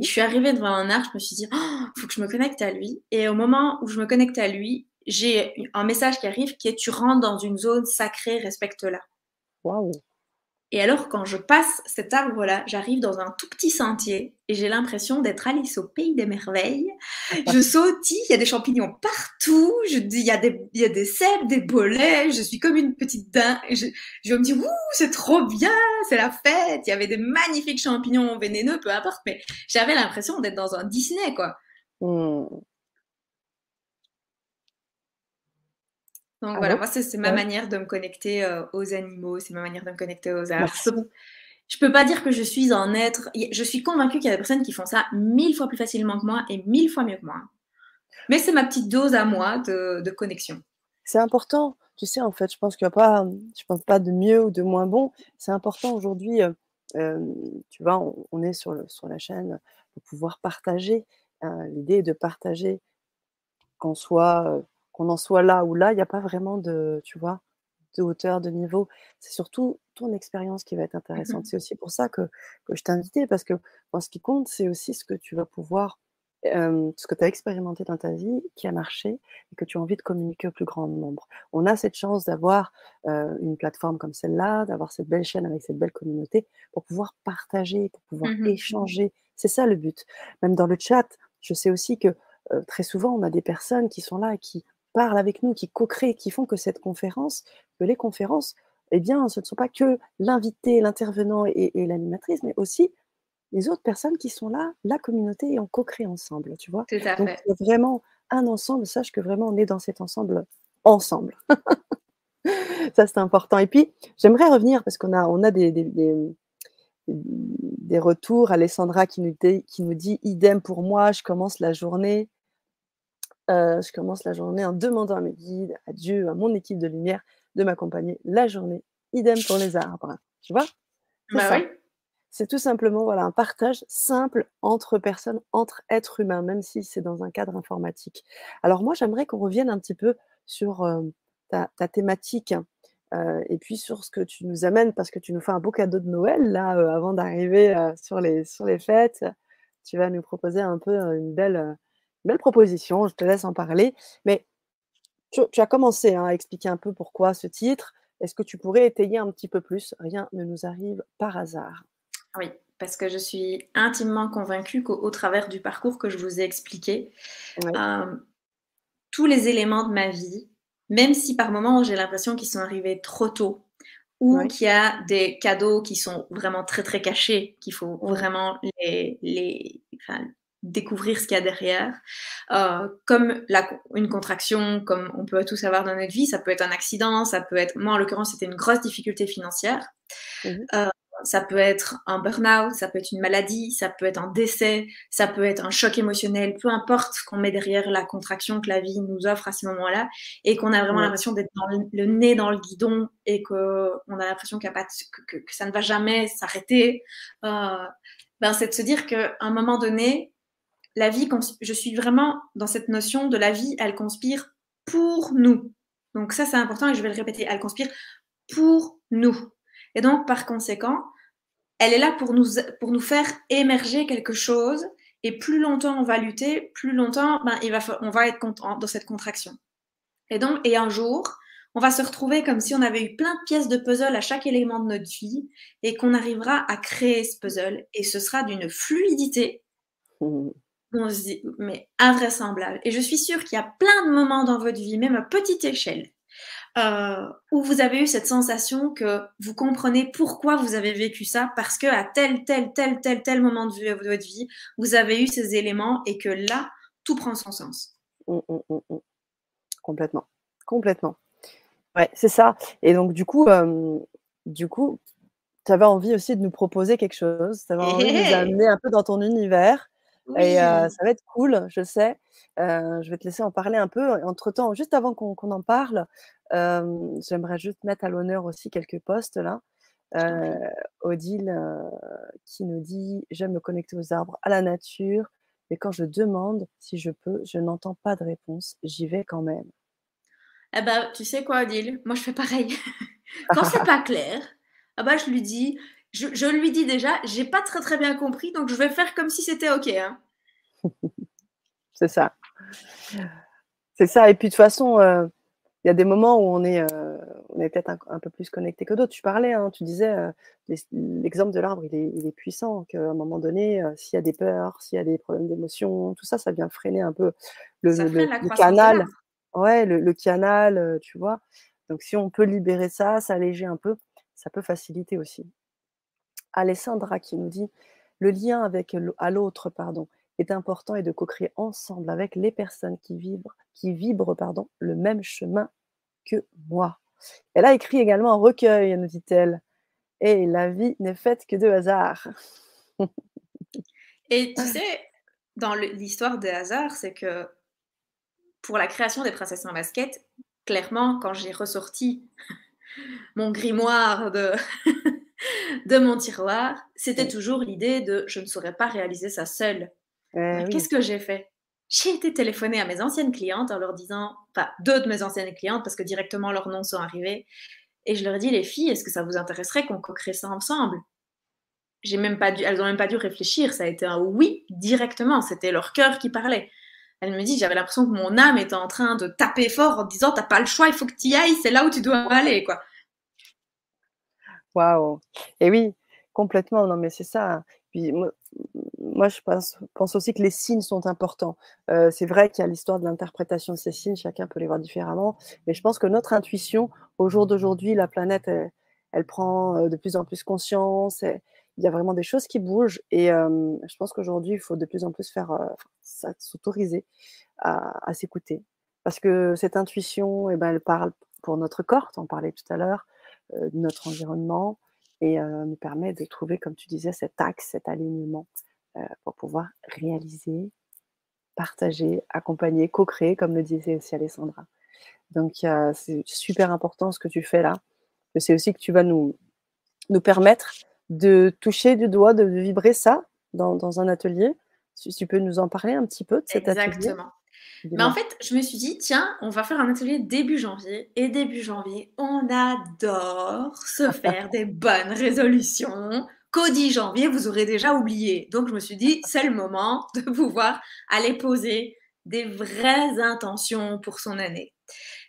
Je suis arrivée devant un arbre, je me suis dit, oh, faut que je me connecte à lui. Et au moment où je me connecte à lui, j'ai un message qui arrive qui est tu rentres dans une zone sacrée, respecte-la. Waouh. Et alors, quand je passe cet arbre-là, j'arrive dans un tout petit sentier et j'ai l'impression d'être Alice au pays des merveilles. Je sautille, il y a des champignons partout, je dis, il y a des, il y a des cèpes, des bolets, je suis comme une petite dingue. Je me dis, ouh, c'est trop bien, c'est la fête. Il y avait des magnifiques champignons vénéneux, peu importe, mais j'avais l'impression d'être dans un Disney, quoi. Hmm. Donc Ah voilà, bon? moi, c'est ma Ouais. manière de me connecter euh, aux animaux, c'est ma manière de me connecter aux arbres. Merci. Je peux, je peux pas dire que je suis un être. Je suis convaincue qu'il y a des personnes qui font ça mille fois plus facilement que moi et mille fois mieux que moi. Mais c'est ma petite dose à moi de, de connexion. C'est important. Tu sais, en fait, je pense qu'il n'y a pas, je pense pas de mieux ou de moins bon. C'est important aujourd'hui. euh, euh, tu vois, on, on est sur, le, sur la chaîne pour pouvoir partager. Euh, L'idée est de partager qu'on soit, euh, qu'on en soit là ou là. Il n'y a pas vraiment de, tu vois, de hauteur, de niveau. C'est surtout ton expérience qui va être intéressante. Mhm. C'est aussi pour ça que, que je t'ai invité parce que moi, ce qui compte, c'est aussi ce que tu vas pouvoir, euh, ce que tu as expérimenté dans ta vie, qui a marché et que tu as envie de communiquer au plus grand nombre. On a cette chance d'avoir euh, une plateforme comme celle-là, d'avoir cette belle chaîne avec cette belle communauté pour pouvoir partager, pour pouvoir Mhm. échanger. C'est ça le but. Même dans le chat, je sais aussi que euh, très souvent, on a des personnes qui sont là, qui parlent avec nous, qui co-créent, qui font que cette conférence, que les conférences, eh bien, ce ne sont pas que l'invité, l'intervenant et, et l'animatrice, mais aussi les autres personnes qui sont là, la communauté, et on co-crée ensemble, tu vois. Tout à Donc, fait. vraiment un ensemble. Sache que vraiment, on est dans cet ensemble ensemble. Ça, c'est important. Et puis, j'aimerais revenir parce qu'on a, on a des, des, des, des retours. Alessandra qui nous, dit, qui nous dit idem pour moi, je commence la journée. Euh, je commence la journée en demandant à mes guides, à Dieu, à mon équipe de lumière, de m'accompagner la journée. Idem pour les arbres. Tu vois? C'est Bah oui. C'est tout simplement voilà, un partage simple entre personnes, entre êtres humains, même si c'est dans un cadre informatique. Alors moi, j'aimerais qu'on revienne un petit peu sur euh, ta, ta thématique euh, et puis sur ce que tu nous amènes, parce que tu nous fais un beau cadeau de Noël, là, avant d'arriver sur, les, sur les fêtes. Tu vas nous proposer un peu une belle, belle proposition, je te laisse en parler. Mais tu, tu as commencé hein, à expliquer un peu pourquoi ce titre. Est-ce que tu pourrais étayer un petit peu plus? Rien ne nous arrive par hasard. Oui, parce que je suis intimement convaincue qu'au au travers du parcours que je vous ai expliqué, euh, tous les éléments de ma vie, même si par moments j'ai l'impression qu'ils sont arrivés trop tôt, ou qu'il y a des cadeaux qui sont vraiment très très cachés, qu'il faut vraiment les, les enfin, découvrir ce qu'il y a derrière, euh, comme la, une contraction, comme on peut tous avoir dans notre vie, ça peut être un accident, ça peut être, moi en l'occurrence c'était une grosse difficulté financière, Mhm. Euh, ça peut être un burn-out, ça peut être une maladie, ça peut être un décès, ça peut être un choc émotionnel, peu importe ce qu'on met derrière la contraction que la vie nous offre à ce moment-là, et qu'on a vraiment l'impression d'être dans le, le nez dans le guidon et qu'on a l'impression qu'il y a pas de- que- que ça ne va jamais s'arrêter, euh, ben c'est de se dire qu'à un moment donné, la vie, je suis vraiment dans cette notion de la vie, elle conspire pour nous. Donc ça, c'est important et je vais le répéter, elle conspire pour nous. Et donc, par conséquent, elle est là pour nous, pour nous faire émerger quelque chose. Et plus longtemps on va lutter, plus longtemps ben, on va être cont- en- dans cette contraction. Et donc, et un jour, on va se retrouver comme si on avait eu plein de pièces de puzzle à chaque élément de notre vie et qu'on arrivera à créer ce puzzle et ce sera d'une fluidité. Mmh. On se dit, mais invraisemblable. Et je suis sûre qu'il y a plein de moments dans votre vie, même à petite échelle, euh, où vous avez eu cette sensation que vous comprenez pourquoi vous avez vécu ça, parce que à tel, tel, tel, tel, tel moment de votre vie, vous avez eu ces éléments et que là, tout prend son sens. Mmh, mmh, complètement, complètement. Ouais, c'est ça. Et donc, du coup, du coup, tu avais envie aussi de nous proposer quelque chose. Tu avais envie de nous amener un peu dans ton univers. Et ça va être cool, je sais. je vais te laisser en parler un peu. Entre-temps, juste avant qu'on en parle, j'aimerais juste mettre à l'honneur aussi quelques postes là. Odile qui nous dit J'aime me connecter aux arbres, à la nature, mais quand je demande si je peux, je n'entends pas de réponse. J'y vais quand même. Eh ben, tu sais quoi, Odile? Moi, je fais pareil. Quand c'est pas clair, ah ben, je lui dis, je, lui dis déjà, j'ai pas très très bien compris, donc je vais faire comme si c'était ok. Hein. c'est ça. C'est ça. Et puis de toute façon, euh, il y a des moments où on est, euh, on est peut-être un, peu plus connecté que d'autres. Tu parlais, hein, tu disais, euh, l'exemple de l'arbre, il est, il est puissant. Qu'à un moment donné, s'il y a des peurs, s'il y a des problèmes d'émotion, tout ça, ça vient freiner un peu le, le canal. Ouais, le, canal, tu vois. Donc, si on peut libérer ça, s'alléger un peu, ça peut faciliter aussi. Alessandra qui nous dit le lien avec à l'autre, pardon, est important et de co-créer ensemble avec les personnes qui vibrent, qui vibrent, pardon, le même chemin que moi. Elle a écrit également un recueil, nous dit-elle. Et la vie n'est faite que de hasard. et tu sais, dans l'histoire de hasard, c'est que pour la création des princesses en basket, clairement, quand j'ai ressorti mon grimoire de, de mon tiroir, c'était toujours l'idée de je ne saurais pas réaliser ça seule. Eh qu'est-ce que j'ai fait? J'ai été téléphoner à mes anciennes clientes en leur disant, enfin deux de mes anciennes clientes parce que directement leurs noms sont arrivés, et je leur ai dit les filles, est-ce que ça vous intéresserait qu'on co-crée ça ensemble? J'ai même pas dû, elles n'ont même pas dû réfléchir, ça a été un oui directement, c'était leur cœur qui parlait. Elle me dit, j'avais l'impression que mon âme était en train de taper fort en disant, t'as pas le choix, il faut que tu y ailles, c'est là où tu dois aller, quoi. Waouh. Et oui, complètement. Non, mais c'est ça. Puis moi, je pense, aussi que les signes sont importants. C'est vrai qu'il y a l'histoire de l'interprétation de ces signes, chacun peut les voir différemment, mais je pense que notre intuition, au jour d'aujourd'hui, la planète, elle, prend de plus en plus conscience. il y a vraiment des choses qui bougent et je pense qu'aujourd'hui, il faut de plus en plus faire s'autoriser à, à s'écouter. Parce que cette intuition, eh ben, elle parle pour notre corps, tu en parlais tout à l'heure, de notre environnement, et nous permet de trouver, comme tu disais, cet axe, cet alignement pour pouvoir réaliser, partager, accompagner, co-créer, comme le disait aussi Alessandra. Donc, c'est super important ce que tu fais là. C'est aussi que tu vas nous, nous permettre de toucher du doigt, de vibrer ça dans, dans un atelier. Si tu peux nous en parler un petit peu de cet atelier. Exactement. Mais en fait, je me suis dit, tiens, on va faire un atelier début janvier. Et début janvier, on adore se faire des bonnes résolutions qu'au 10 janvier, vous aurez déjà oublié. Donc, je me suis dit, c'est le moment de pouvoir aller poser des vraies intentions pour son année.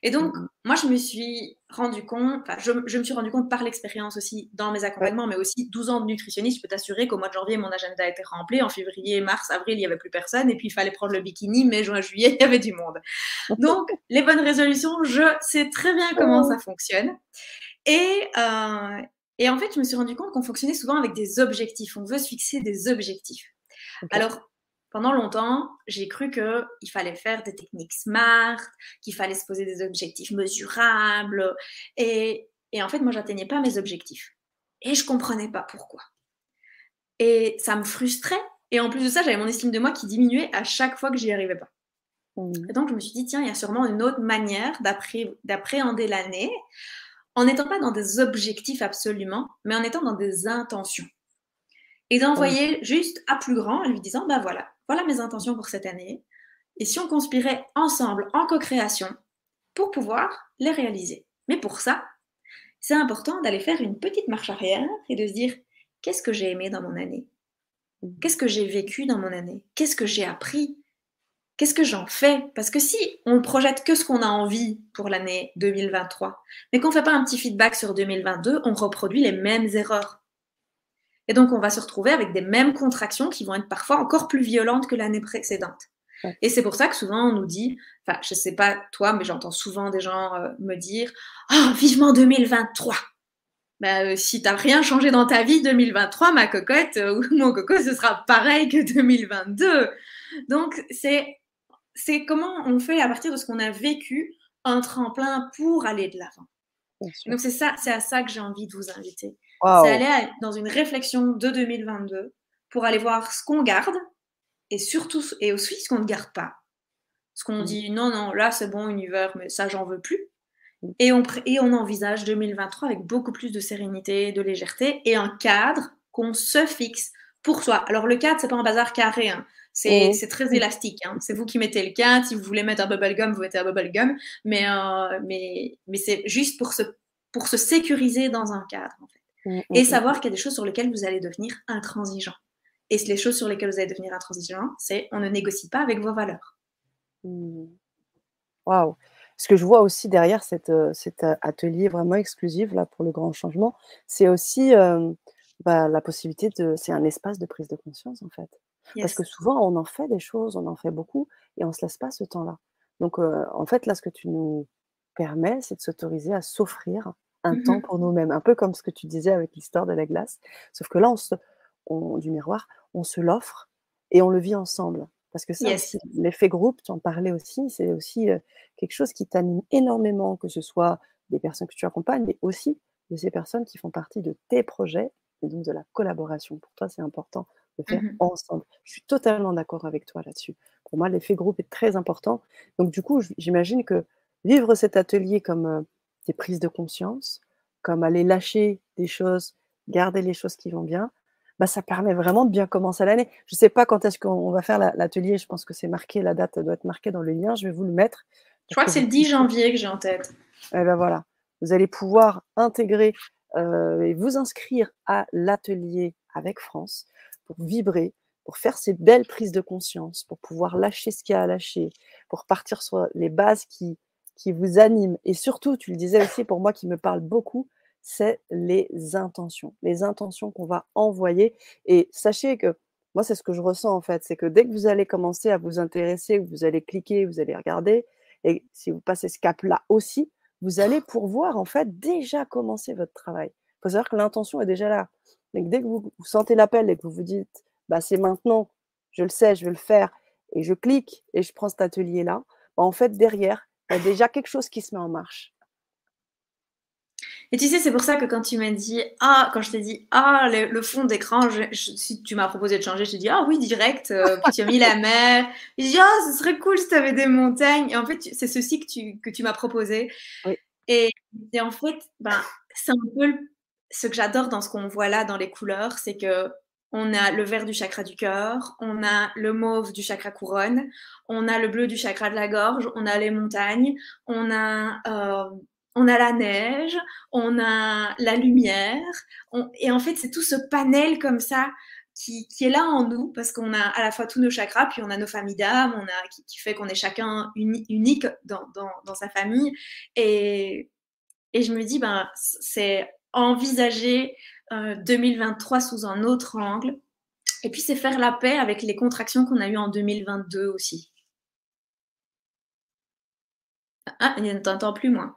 Et donc, mmh moi, je me suis rendu compte, enfin, je, me suis rendu compte par l'expérience aussi dans mes accompagnements, mais aussi 12 ans de nutritionniste, je peux t'assurer qu'au mois de janvier, mon agenda était rempli. En février, mars, avril, il n'y avait plus personne. Et puis, il fallait prendre le bikini. Mai, juin, juillet, il y avait du monde. Donc, les bonnes résolutions, je sais très bien comment ça fonctionne. Et, euh, et en fait, je me suis rendu compte qu'on fonctionnait souvent avec des objectifs. On veut se fixer des objectifs. Alors, pendant longtemps, j'ai cru qu'il fallait faire des techniques smart, qu'il fallait se poser des objectifs mesurables. Et, en fait, moi, j'atteignais pas mes objectifs. Et je comprenais pas pourquoi. Et ça me frustrait. Et en plus de ça, j'avais mon estime de moi qui diminuait à chaque fois que j'y arrivais pas. Mmh. Et donc, je me suis dit, tiens, il y a sûrement une autre manière d'appréhender l'année en n'étant pas dans des objectifs absolument, mais en étant dans des intentions. Et d'envoyer juste à plus grand en lui disant, ben voilà, voilà mes intentions pour cette année. Et si on conspirait ensemble en co-création pour pouvoir les réaliser. Mais pour ça, c'est important d'aller faire une petite marche arrière et de se dire qu'est-ce que j'ai aimé dans mon année? Qu'est-ce que j'ai vécu dans mon année? Qu'est-ce que j'ai appris? Qu'est-ce que j'en fais? Parce que si on projette que ce qu'on a envie pour l'année 2023, mais qu'on ne fait pas un petit feedback sur 2022, on reproduit les mêmes erreurs. Et donc, on va se retrouver avec des mêmes contractions qui vont être parfois encore plus violentes que l'année précédente. Et c'est pour ça que souvent on nous dit, enfin, je sais pas toi, mais j'entends souvent des gens euh, me dire, oh, vivement 2023. Ben, euh, si tu n'as rien changé dans ta vie 2023, ma cocotte euh, ou mon coco, ce sera pareil que 2022. Donc, c'est, c'est comment on fait à partir de ce qu'on a vécu un tremplin pour aller de l'avant. Donc, c'est ça, c'est à ça que j'ai envie de vous inviter. C'est aller dans une réflexion de 2022 pour aller voir ce qu'on garde et surtout, et aussi ce qu'on ne garde pas. Ce qu'on mmh. dit, non, non, là c'est bon, univers, mais ça j'en veux plus. Mmh. Et on, et on envisage 2023 avec beaucoup plus de sérénité, de légèreté et un cadre qu'on se fixe pour soi. Alors le cadre, c'est pas un bazar carré, hein. c'est mmh. très élastique. Hein. C'est vous qui mettez le cadre. Si vous voulez mettre un bubble gum, vous mettez un bubble gum. Mais, euh, mais, mais c'est juste pour se, pour se sécuriser dans un cadre. En fait. Et savoir qu'il y a des choses sur lesquelles vous allez devenir intransigeant. Et les choses sur lesquelles vous allez devenir intransigeant, c'est on ne négocie pas avec vos valeurs. Waouh! Ce que je vois aussi derrière cet atelier vraiment exclusif là pour le grand changement, c'est aussi bah, la possibilité de. C'est un espace de prise de conscience en fait. Parce que souvent on en fait des choses, on en fait beaucoup et on ne se laisse pas ce temps-là. Donc en fait là, ce que tu nous permets, c'est de s'autoriser à s'offrir un mmh temps pour nous-mêmes, un peu comme ce que tu disais avec l'histoire de la glace. Sauf que là, on se, du miroir, on se l'offre et on le vit ensemble. Parce que ça l'effet groupe, tu en parlais aussi, c'est aussi quelque chose qui t'anime énormément, que ce soit des personnes que tu accompagnes, mais aussi de ces personnes qui font partie de tes projets et donc de la collaboration. Pour toi, c'est important de faire mmh ensemble. Je suis totalement d'accord avec toi là-dessus. Pour moi, l'effet groupe est très important. Donc, du coup, j'imagine que vivre cet atelier comme des prises de conscience, comme aller lâcher des choses, garder les choses qui vont bien, bah, ça permet vraiment de bien commencer l'année. Je ne sais pas quand est-ce qu'on va faire l'atelier, je pense que c'est marqué, la date doit être marquée dans le lien, je vais vous le mettre. Je crois que, c'est le 10 janvier que j'ai en tête. Eh ben voilà, vous allez pouvoir intégrer euh, et vous inscrire à l'atelier avec France pour vibrer, pour faire ces belles prises de conscience, pour pouvoir lâcher ce qu'il y a à lâcher, pour partir sur les bases qui, qui vous animent. Et surtout, tu le disais aussi pour moi qui me parle beaucoup, c'est les intentions, les intentions qu'on va envoyer. Et sachez que moi, c'est ce que je ressens en fait, c'est que dès que vous allez commencer à vous intéresser, vous allez cliquer, vous allez regarder, et si vous passez ce cap-là aussi, vous allez pouvoir en fait déjà commencer votre travail. Il faut savoir que l'intention est déjà là. Donc dès que vous, sentez l'appel et que vous vous dites, bah, c'est maintenant, je le sais, je vais le faire, et je clique et je prends cet atelier-là, bah, en fait, derrière, il y a déjà quelque chose qui se met en marche. Et tu sais, c'est pour ça que quand tu m'as dit, ah, quand je t'ai dit, ah, le, fond d'écran, si tu m'as proposé de changer, je t'ai dit, ah oui, direct, euh, puis tu as mis la mer. J'ai dit, ah, ce serait cool si tu avais des montagnes. Et en fait, c'est ceci que tu, que tu m'as proposé. Et, et, en fait, ben, c'est un peu ce que j'adore dans ce qu'on voit là, dans les couleurs, c'est que on a le vert du chakra du cœur, on a le mauve du chakra couronne, on a le bleu du chakra de la gorge, on a les montagnes, on a euh, on a la neige, on a la lumière, et en fait, c'est tout ce panel comme ça qui, est là en nous, parce qu'on a à la fois tous nos chakras, puis on a nos familles d'âmes, on a, qui, fait qu'on est chacun unique dans, sa famille. Et, je me dis, ben, c'est envisager 2023 euh, sous un autre angle, et puis c'est faire la paix avec les contractions qu'on a eues en 2022 aussi. Ah, il ne t'entend plus, moi.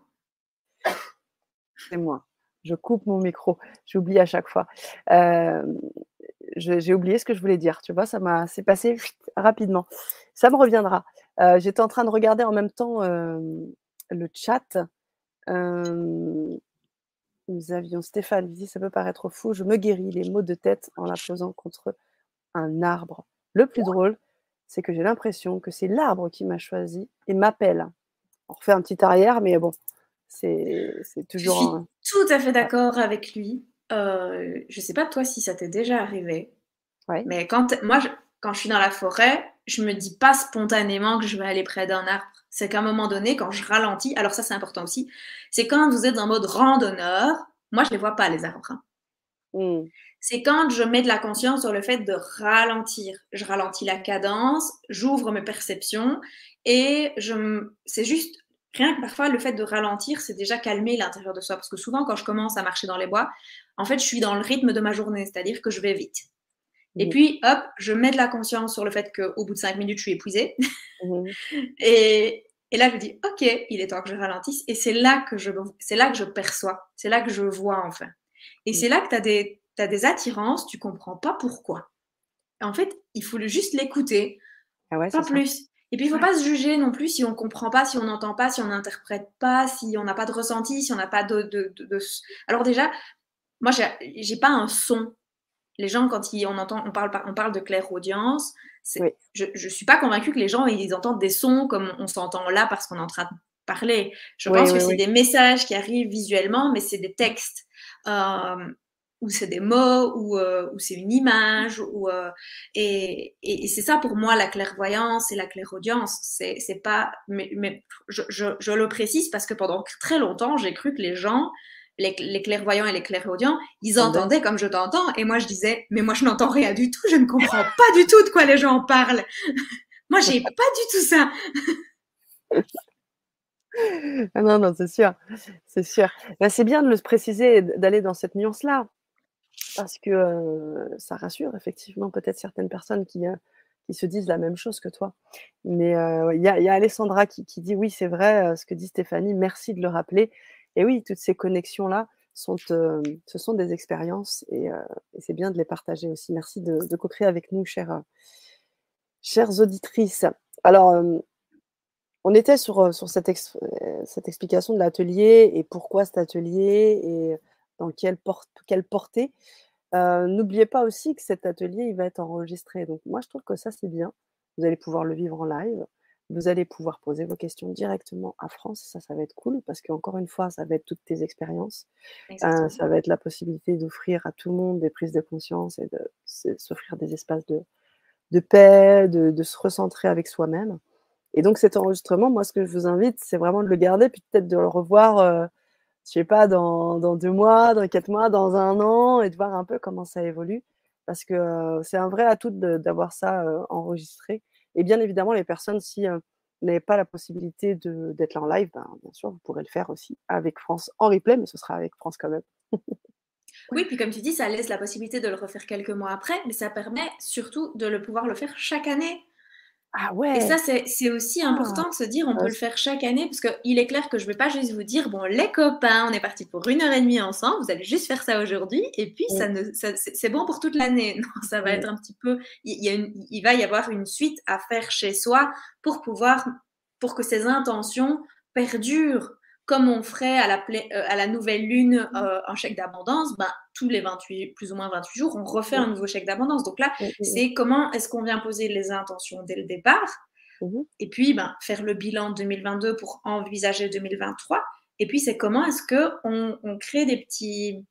C'est moi. Je coupe mon micro. J'oublie à chaque fois. Euh, j'ai oublié ce que je voulais dire. Tu vois, ça m'a, c'est passé rapidement. Ça me reviendra. Euh, j'étais en train de regarder en même temps le chat. Nous avions Stéphane dit ça peut paraître fou. Je me guéris les maux de tête en la posant contre un arbre. Le plus drôle, c'est que j'ai l'impression que c'est l'arbre qui m'a choisi et m'appelle. On refait un petit arrière, mais bon, c'est toujours. Je suis tout à fait d'accord avec lui. Euh, je sais pas toi si ça t'est déjà arrivé. Mais quand moi, je, quand je suis dans la forêt, je me dis pas spontanément que je vais aller près d'un arbre. C'est qu'à un moment donné, quand je ralentis, alors ça c'est important aussi, c'est quand vous êtes en mode randonneur, moi je les vois pas les arbres. Hein. Mmh. C'est quand je mets de la conscience sur le fait de ralentir. Je ralentis la cadence, j'ouvre mes perceptions et je, c'est juste rien que parfois le fait de ralentir, c'est déjà calmer l'intérieur de soi. Parce que souvent, quand je commence à marcher dans les bois, en fait, je suis dans le rythme de ma journée, c'est-à-dire que je vais vite. Et mmh. puis, hop, je mets de la conscience sur le fait qu'au bout de cinq minutes, je suis épuisée. Mmh. et, et, là, je dis, OK, il est temps que je ralentisse. Et c'est là que je, c'est là que je perçois, c'est là que je vois enfin. Et mmh. c'est là que tu as des, as des attirances, tu comprends pas pourquoi. En fait, il faut juste l'écouter, ah pas plus. Et puis, il ne faut pas se juger non plus si on ne comprend pas, si on n'entend pas, si on n'interprète pas, si on n'a pas de ressenti, si on n'a pas de, de, de, Alors déjà, moi, j'ai pas un son. Les gens, quand ils, on, entend, on, parle, on parle de claire-audience, je ne suis pas convaincue que les gens, ils entendent des sons comme on, s'entend là parce qu'on est en train de parler. Je pense que c'est des messages qui arrivent visuellement, mais c'est des textes. Euh, ou c'est des mots, ou, euh, ou c'est une image, ou, euh, et, et, c'est ça pour moi la clairvoyance et la clairaudience. C'est, c'est pas, mais, mais je, je, je, le précise parce que pendant très longtemps, j'ai cru que les gens, les, les clairvoyants et les clairaudients, ils entendaient comme je t'entends, et moi je disais, mais moi je n'entends rien du tout, je ne comprends pas du tout de quoi les gens parlent. moi j'ai pas du tout ça. Ah non, non, c'est sûr, c'est sûr. Ben, c'est bien de le préciser, d'aller dans cette nuance-là parce que ça rassure effectivement peut-être certaines personnes qui, qui se disent la même chose que toi. Mais il y, a Alessandra qui, dit oui, c'est vrai ce que dit Stéphanie, merci de le rappeler. Et oui, toutes ces connexions-là, sont, ce sont des expériences et, c'est bien de les partager aussi. Merci de, co-créer avec nous, chères, chères auditrices. Alors, on était sur, cette, explication de l'atelier et pourquoi cet atelier et dans quelle, quelle portée. N'oubliez pas aussi que cet atelier, il va être enregistré. Donc moi, je trouve que ça, c'est bien. Vous allez pouvoir le vivre en live. Vous allez pouvoir poser vos questions directement à France. Ça, ça va être cool parce qu'encore une fois, ça va être toutes tes expériences. ça va être la possibilité d'offrir à tout le monde des prises de conscience et de s'offrir des espaces de, de paix, de, de, se recentrer avec soi-même. Et donc cet enregistrement, moi, ce que je vous invite, c'est vraiment de le garder, puis peut-être de le revoir je sais pas, dans, dans, deux mois, dans quatre mois, dans un an, et de voir un peu comment ça évolue. Parce que c'est un vrai atout d'avoir ça enregistré. Et bien évidemment, les personnes, si euh, n'avaient pas la possibilité d'être là en live, ben, bien sûr, vous pourrez le faire aussi avec France en replay, mais ce sera avec France quand même. oui, puis comme tu dis, ça laisse la possibilité de le refaire quelques mois après, mais ça permet surtout de le pouvoir le faire chaque année. Ah ouais. Et ça, c'est aussi ah. important de se dire, on peut le faire chaque année, parce qu'il est clair que je ne vais pas juste vous dire, bon, les copains, on est parti pour une heure et demie ensemble, vous allez juste faire ça aujourd'hui, et puis ça ne, c'est bon pour toute l'année. Non, ça va être un petit peu, il, y a il va y avoir une suite à faire chez soi pour pouvoir, pour que ces intentions perdurent comme on ferait à la, euh, à la nouvelle lune mmh. euh, un chèque d'abondance, ben, tous les 28, plus ou moins 28 jours, on refait un nouveau chèque d'abondance. Donc là, c'est comment est-ce qu'on vient poser les intentions dès le départ, mmh et puis ben, faire le bilan 2022 pour envisager 2023. Et puis c'est comment est-ce que on, crée des petits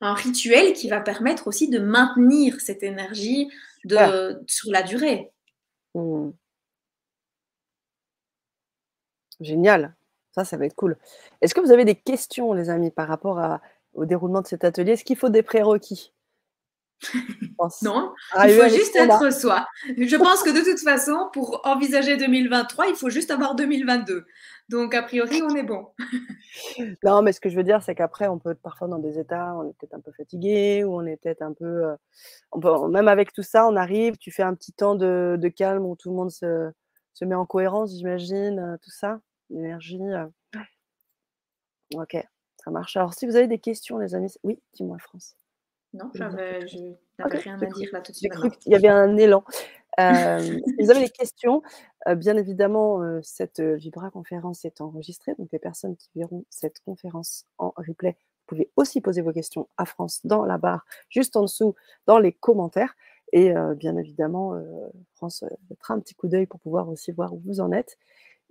un rituel qui va permettre aussi de maintenir cette énergie de, sur la durée. Génial. Ça, ça va être cool. Est-ce que vous avez des questions, les amis, par rapport au déroulement de cet atelier? Est-ce qu'il faut des prérequis? Non, il faut juste être soi. Je pense que de toute façon, pour envisager 2023, il faut juste avoir 2022. Donc, a priori, on est bon. non, mais ce que je veux dire, c'est qu'après, on peut être parfois dans des états, on est peut-être un peu fatigué, ou on est peut-être un peu. Euh, on peut, même avec tout ça, on arrive, tu fais un petit temps de, calme où tout le monde se, se met en cohérence, j'imagine, euh, tout ça l'énergie. Ok, ça marche. Alors, si vous avez des questions, les amis, oui, dis-moi, France. Non, je n'avais rien à dire là tout de suite. J'ai cru qu'il y avait un élan. si vous avez des questions, bien évidemment, cette Vibra conférence est enregistrée. Donc, les personnes qui verront cette conférence en replay, vous pouvez aussi poser vos questions à France dans la barre, juste en dessous, dans les commentaires. Et bien évidemment, France mettra un petit coup d'œil pour pouvoir aussi voir où vous en êtes.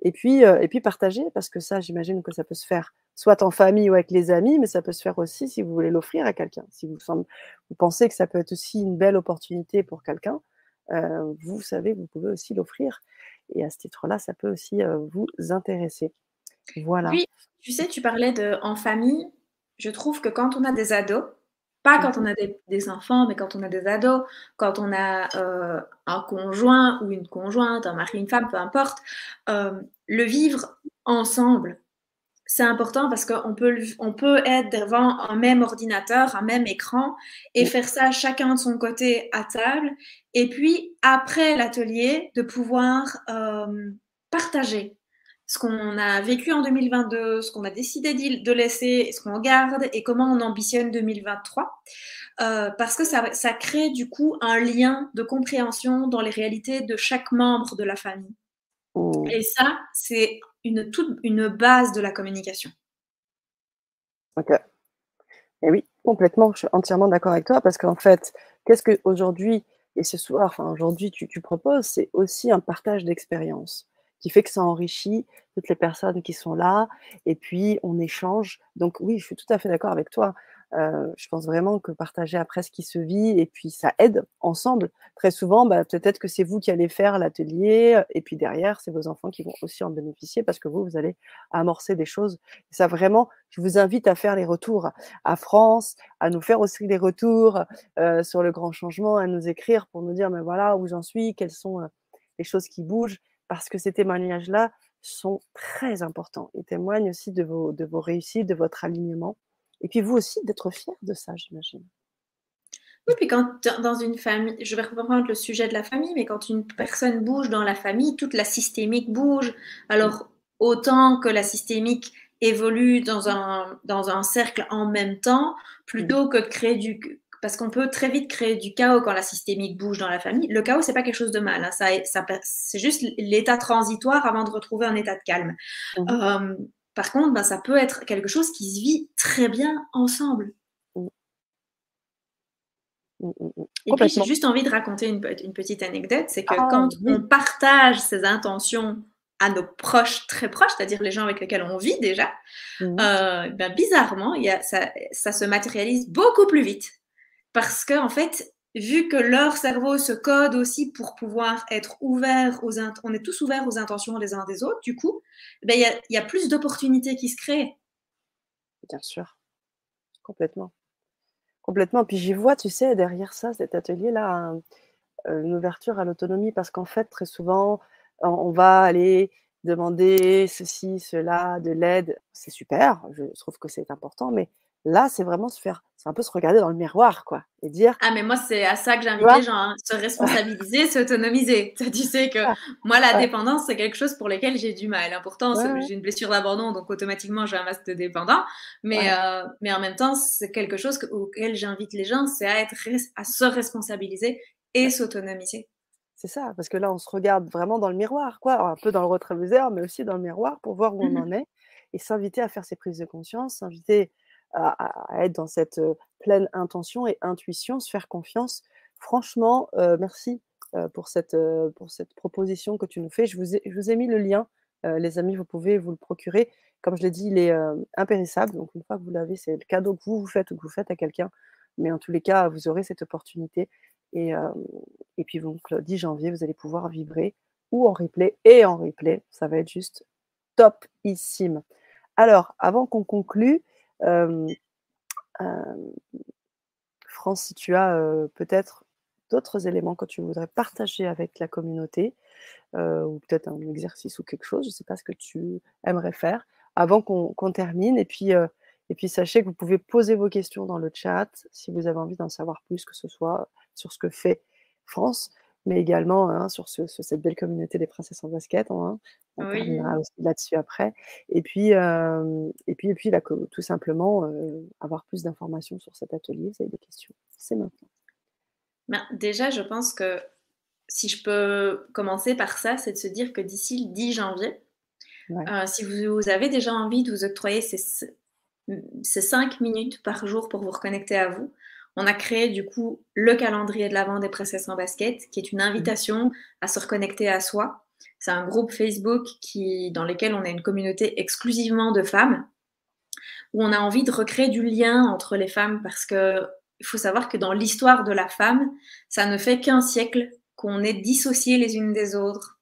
Et puis, euh, et puis partager, parce que ça, j'imagine que ça peut se faire soit en famille ou avec les amis, mais ça peut se faire aussi si vous voulez l'offrir à quelqu'un. Si vous, pensez que ça peut être aussi une belle opportunité pour quelqu'un, euh, vous savez, vous pouvez aussi l'offrir. Et à ce titre-là, ça peut aussi euh, vous intéresser. Voilà. Oui, tu sais, tu parlais de en famille. Je trouve que quand on a des ados, Pas quand on a des, enfants, mais quand on a des ados, quand on a euh, un conjoint ou une conjointe, un mari, une femme, peu importe. Euh, le vivre ensemble, c'est important parce qu'on peut, on peut être devant un même ordinateur, un même écran et faire ça chacun de son côté à table. Et puis, après l'atelier, de pouvoir euh, partager ce qu'on a vécu en 2022, ce qu'on a décidé de laisser, ce qu'on garde et comment on ambitionne 2023. Euh, parce que ça, ça crée du coup un lien de compréhension dans les réalités de chaque membre de la famille. Oh. Et ça, c'est une, toute, une base de la communication. Ok. Et oui, complètement, je suis entièrement d'accord avec toi parce qu'en fait, qu'est-ce qu'aujourd'hui et ce soir, enfin aujourd'hui, tu, tu proposes, c'est aussi un partage d'expérience qui fait que ça enrichit toutes les personnes qui sont là et puis on échange. Donc oui, je suis tout à fait d'accord avec toi. Euh, je pense vraiment que partager après ce qui se vit et puis ça aide ensemble. Très souvent, bah, peut-être que c'est vous qui allez faire l'atelier et puis derrière, c'est vos enfants qui vont aussi en bénéficier parce que vous, vous allez amorcer des choses. ça vraiment, je vous invite à faire les retours à France, à nous faire aussi les retours euh, sur le grand changement, à nous écrire pour nous dire, mais voilà où j'en suis, quelles sont euh, les choses qui bougent, parce que ces témoignages-là sont très importants. Ils témoignent aussi de vos, de vos réussites, de votre alignement. Et puis vous aussi, d'être fier de ça, j'imagine. Oui, puis quand dans une famille, je vais reprendre le sujet de la famille, mais quand une personne bouge dans la famille, toute la systémique bouge. Alors, autant que la systémique évolue dans un, dans un cercle en même temps, plutôt que de créer du, parce qu'on peut très vite créer du chaos quand la systémique bouge dans la famille. Le chaos, c'est pas quelque chose de mal. Hein. Ça, ça c'est juste l'état transitoire avant de retrouver un état de calme. Mmh. Euh, par contre, ben, ça peut être quelque chose qui se vit très bien ensemble. Mmh. Mmh, Et puis, j'ai juste envie de raconter une, petite anecdote, c'est que ah, quand on partage ses intentions à nos proches, très proches, c'est-à-dire les gens avec lesquels on vit déjà, euh, ben, bizarrement, y a, ça, ça, se matérialise beaucoup plus vite. Parce que, en fait, vu que leur cerveau se code aussi pour pouvoir être ouvert aux on est tous ouverts aux intentions des uns des autres, du coup, ben, il ben, y, y, a plus d'opportunités qui se créent. Bien sûr, complètement. Complètement. Puis j'y vois, tu sais, derrière ça, cet atelier-là, euh, une ouverture à l'autonomie, parce qu'en fait, très souvent, on va aller demander ceci, cela, de l'aide. C'est super, je trouve que c'est important, mais Là, c'est vraiment se faire, c'est un peu se regarder dans le miroir, quoi, et dire. Ah, mais moi, c'est à ça que j'invite les gens, hein, se responsabiliser, s'autonomiser. Tu sais que moi, la dépendance, c'est quelque chose pour lequel j'ai du mal. Hein. Pourtant, j'ai une blessure d'abandon, donc automatiquement, j'ai un masque de dépendant. Mais, euh, mais en même temps, c'est quelque chose auquel j'invite les gens, c'est à, être, à se responsabiliser et s'autonomiser. C'est ça, parce que là, on se regarde vraiment dans le miroir, quoi, un peu dans le rétroviseur, mais aussi dans le miroir pour voir où on en est et s'inviter à faire ses prises de conscience, s'inviter à, être dans cette pleine intention et intuition, se faire confiance. Franchement, merci pour, cette, pour cette proposition que tu nous fais. Je vous ai, je vous ai mis le lien, les amis, vous pouvez vous le procurer. Comme je l'ai dit, il est impérissable. Donc, une fois que vous l'avez, c'est le cadeau que vous vous faites ou que vous faites à quelqu'un. Mais en tous les cas, vous aurez cette opportunité. Et, et puis, donc, le 10 janvier, vous allez pouvoir vibrer ou en replay et en replay. Ça va être juste topissime. Alors, avant qu'on conclue, France, si tu as peut-être d'autres éléments que tu voudrais partager avec la communauté, ou peut-être un exercice ou quelque chose, je ne sais pas ce que tu aimerais faire, avant qu'on termine. Et puis, et puis, sachez que vous pouvez poser vos questions dans le chat si vous avez envie d'en savoir plus, que ce soit sur ce que fait France, mais également hein, sur, cette belle communauté des princesses en basket. Hein, on terminera aussi là-dessus après. Et puis, et puis, et puis là, tout simplement, avoir plus d'informations sur cet atelier. Vous avez des questions C'est maintenant. Ben, déjà, je pense que si je peux commencer par ça, c'est de se dire que d'ici le 10 janvier, si vous, avez déjà envie de vous octroyer ces, ces 5 minutes par jour pour vous reconnecter à vous, on a créé du coup le calendrier de l'avant des princesses en basket, qui est une invitation à se reconnecter à soi. C'est un groupe Facebook qui, dans lequel on a une communauté exclusivement de femmes, où on a envie de recréer du lien entre les femmes, parce que il faut savoir que dans l'histoire de la femme, ça ne fait qu'un siècle qu'on est dissociées les unes des autres.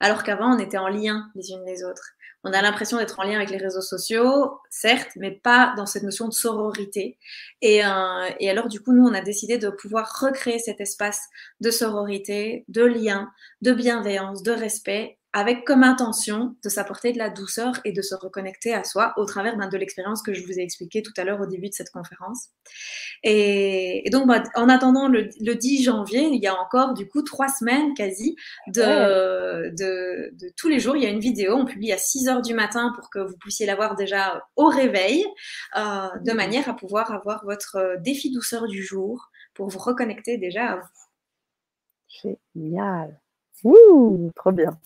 alors qu'avant, on était en lien les unes les autres. On a l'impression d'être en lien avec les réseaux sociaux, certes, mais pas dans cette notion de sororité. Et, euh, et alors, du coup, nous, on a décidé de pouvoir recréer cet espace de sororité, de lien, de bienveillance, de respect avec comme intention de s'apporter de la douceur et de se reconnecter à soi au travers ben, de l'expérience que je vous ai expliquée tout à l'heure au début de cette conférence. Et, donc, bah, en attendant le, 10 janvier, il y a encore du coup trois semaines quasi de, de, de, tous les jours. Il y a une vidéo, on publie à 6 heures du matin pour que vous puissiez la voir déjà au réveil, euh, de manière à pouvoir avoir votre défi douceur du jour pour vous reconnecter déjà à vous. Génial. Ouh, trop bien.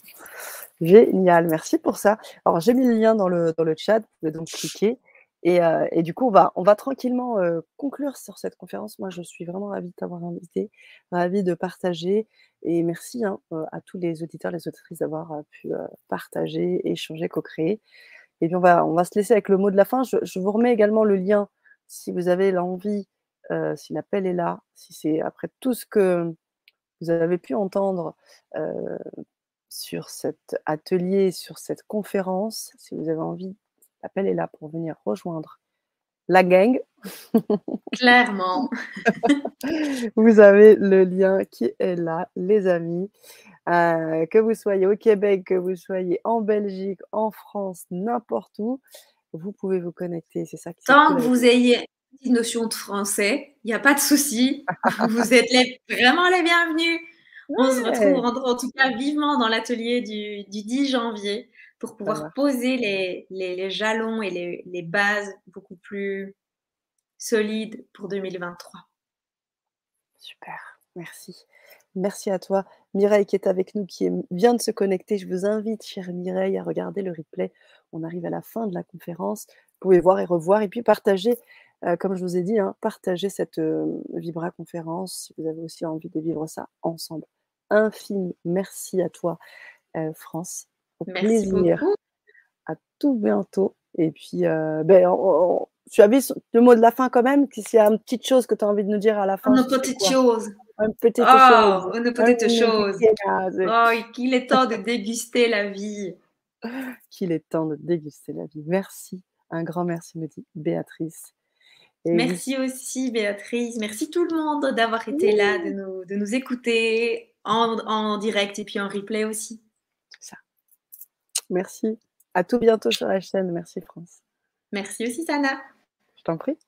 Génial, merci pour ça. Alors, j'ai mis le lien dans le, dans le chat, vous pouvez donc cliquer. Et, euh, et du coup, on va, on va tranquillement euh, conclure sur cette conférence. Moi, je suis vraiment ravie de t'avoir invité, ravie de partager. Et merci hein, euh, à tous les auditeurs, les auditrices d'avoir pu partager, échanger, co-créer. Et puis, on va, on va se laisser avec le mot de la fin. Je, je vous remets également le lien si vous avez l'envie, si l'appel est là, si c'est après tout ce que vous avez pu entendre sur cet atelier, sur cette conférence, si vous avez envie, l'appel est là pour venir rejoindre la gang. Clairement. vous avez le lien qui est là, les amis. que vous soyez au Québec, que vous soyez en Belgique, en France, n'importe où, vous pouvez vous connecter. C'est ça qui Tant que vous ayez une notion de français, il n'y a pas de souci. vous êtes vraiment les bienvenus. On se retrouve en, tout cas vivement dans l'atelier du, 10 janvier pour pouvoir poser les, jalons et les, les, bases beaucoup plus solides pour 2023. Super, merci. Merci à toi. Mireille qui est avec nous, qui vient de se connecter. Je vous invite, chère Mireille, à regarder le replay. On arrive à la fin de la conférence. Vous pouvez voir et revoir et puis partager euh, comme je vous ai dit, hein, partagez cette euh, Vibra conférence si vous avez aussi envie de vivre ça ensemble infime merci à toi, euh, France. Au merci plaisir. Beaucoup. À tout bientôt. Et puis, euh, ben, tu vu le mot de la fin quand même S'il y a une petite chose que tu as envie de nous dire à la fin. Une petite chose. Une petite oh, chose. Une petite chose. Oh, qu'il est temps de déguster la vie. Qu'il est temps de déguster la vie. Merci. Un grand merci, me dit Béatrice. merci aussi, Béatrice. Merci tout le monde d'avoir été là, de nous, de nous écouter en, direct et puis en replay aussi. Merci. À tout bientôt sur la chaîne. Merci France. Merci aussi Sana. Je t'en prie.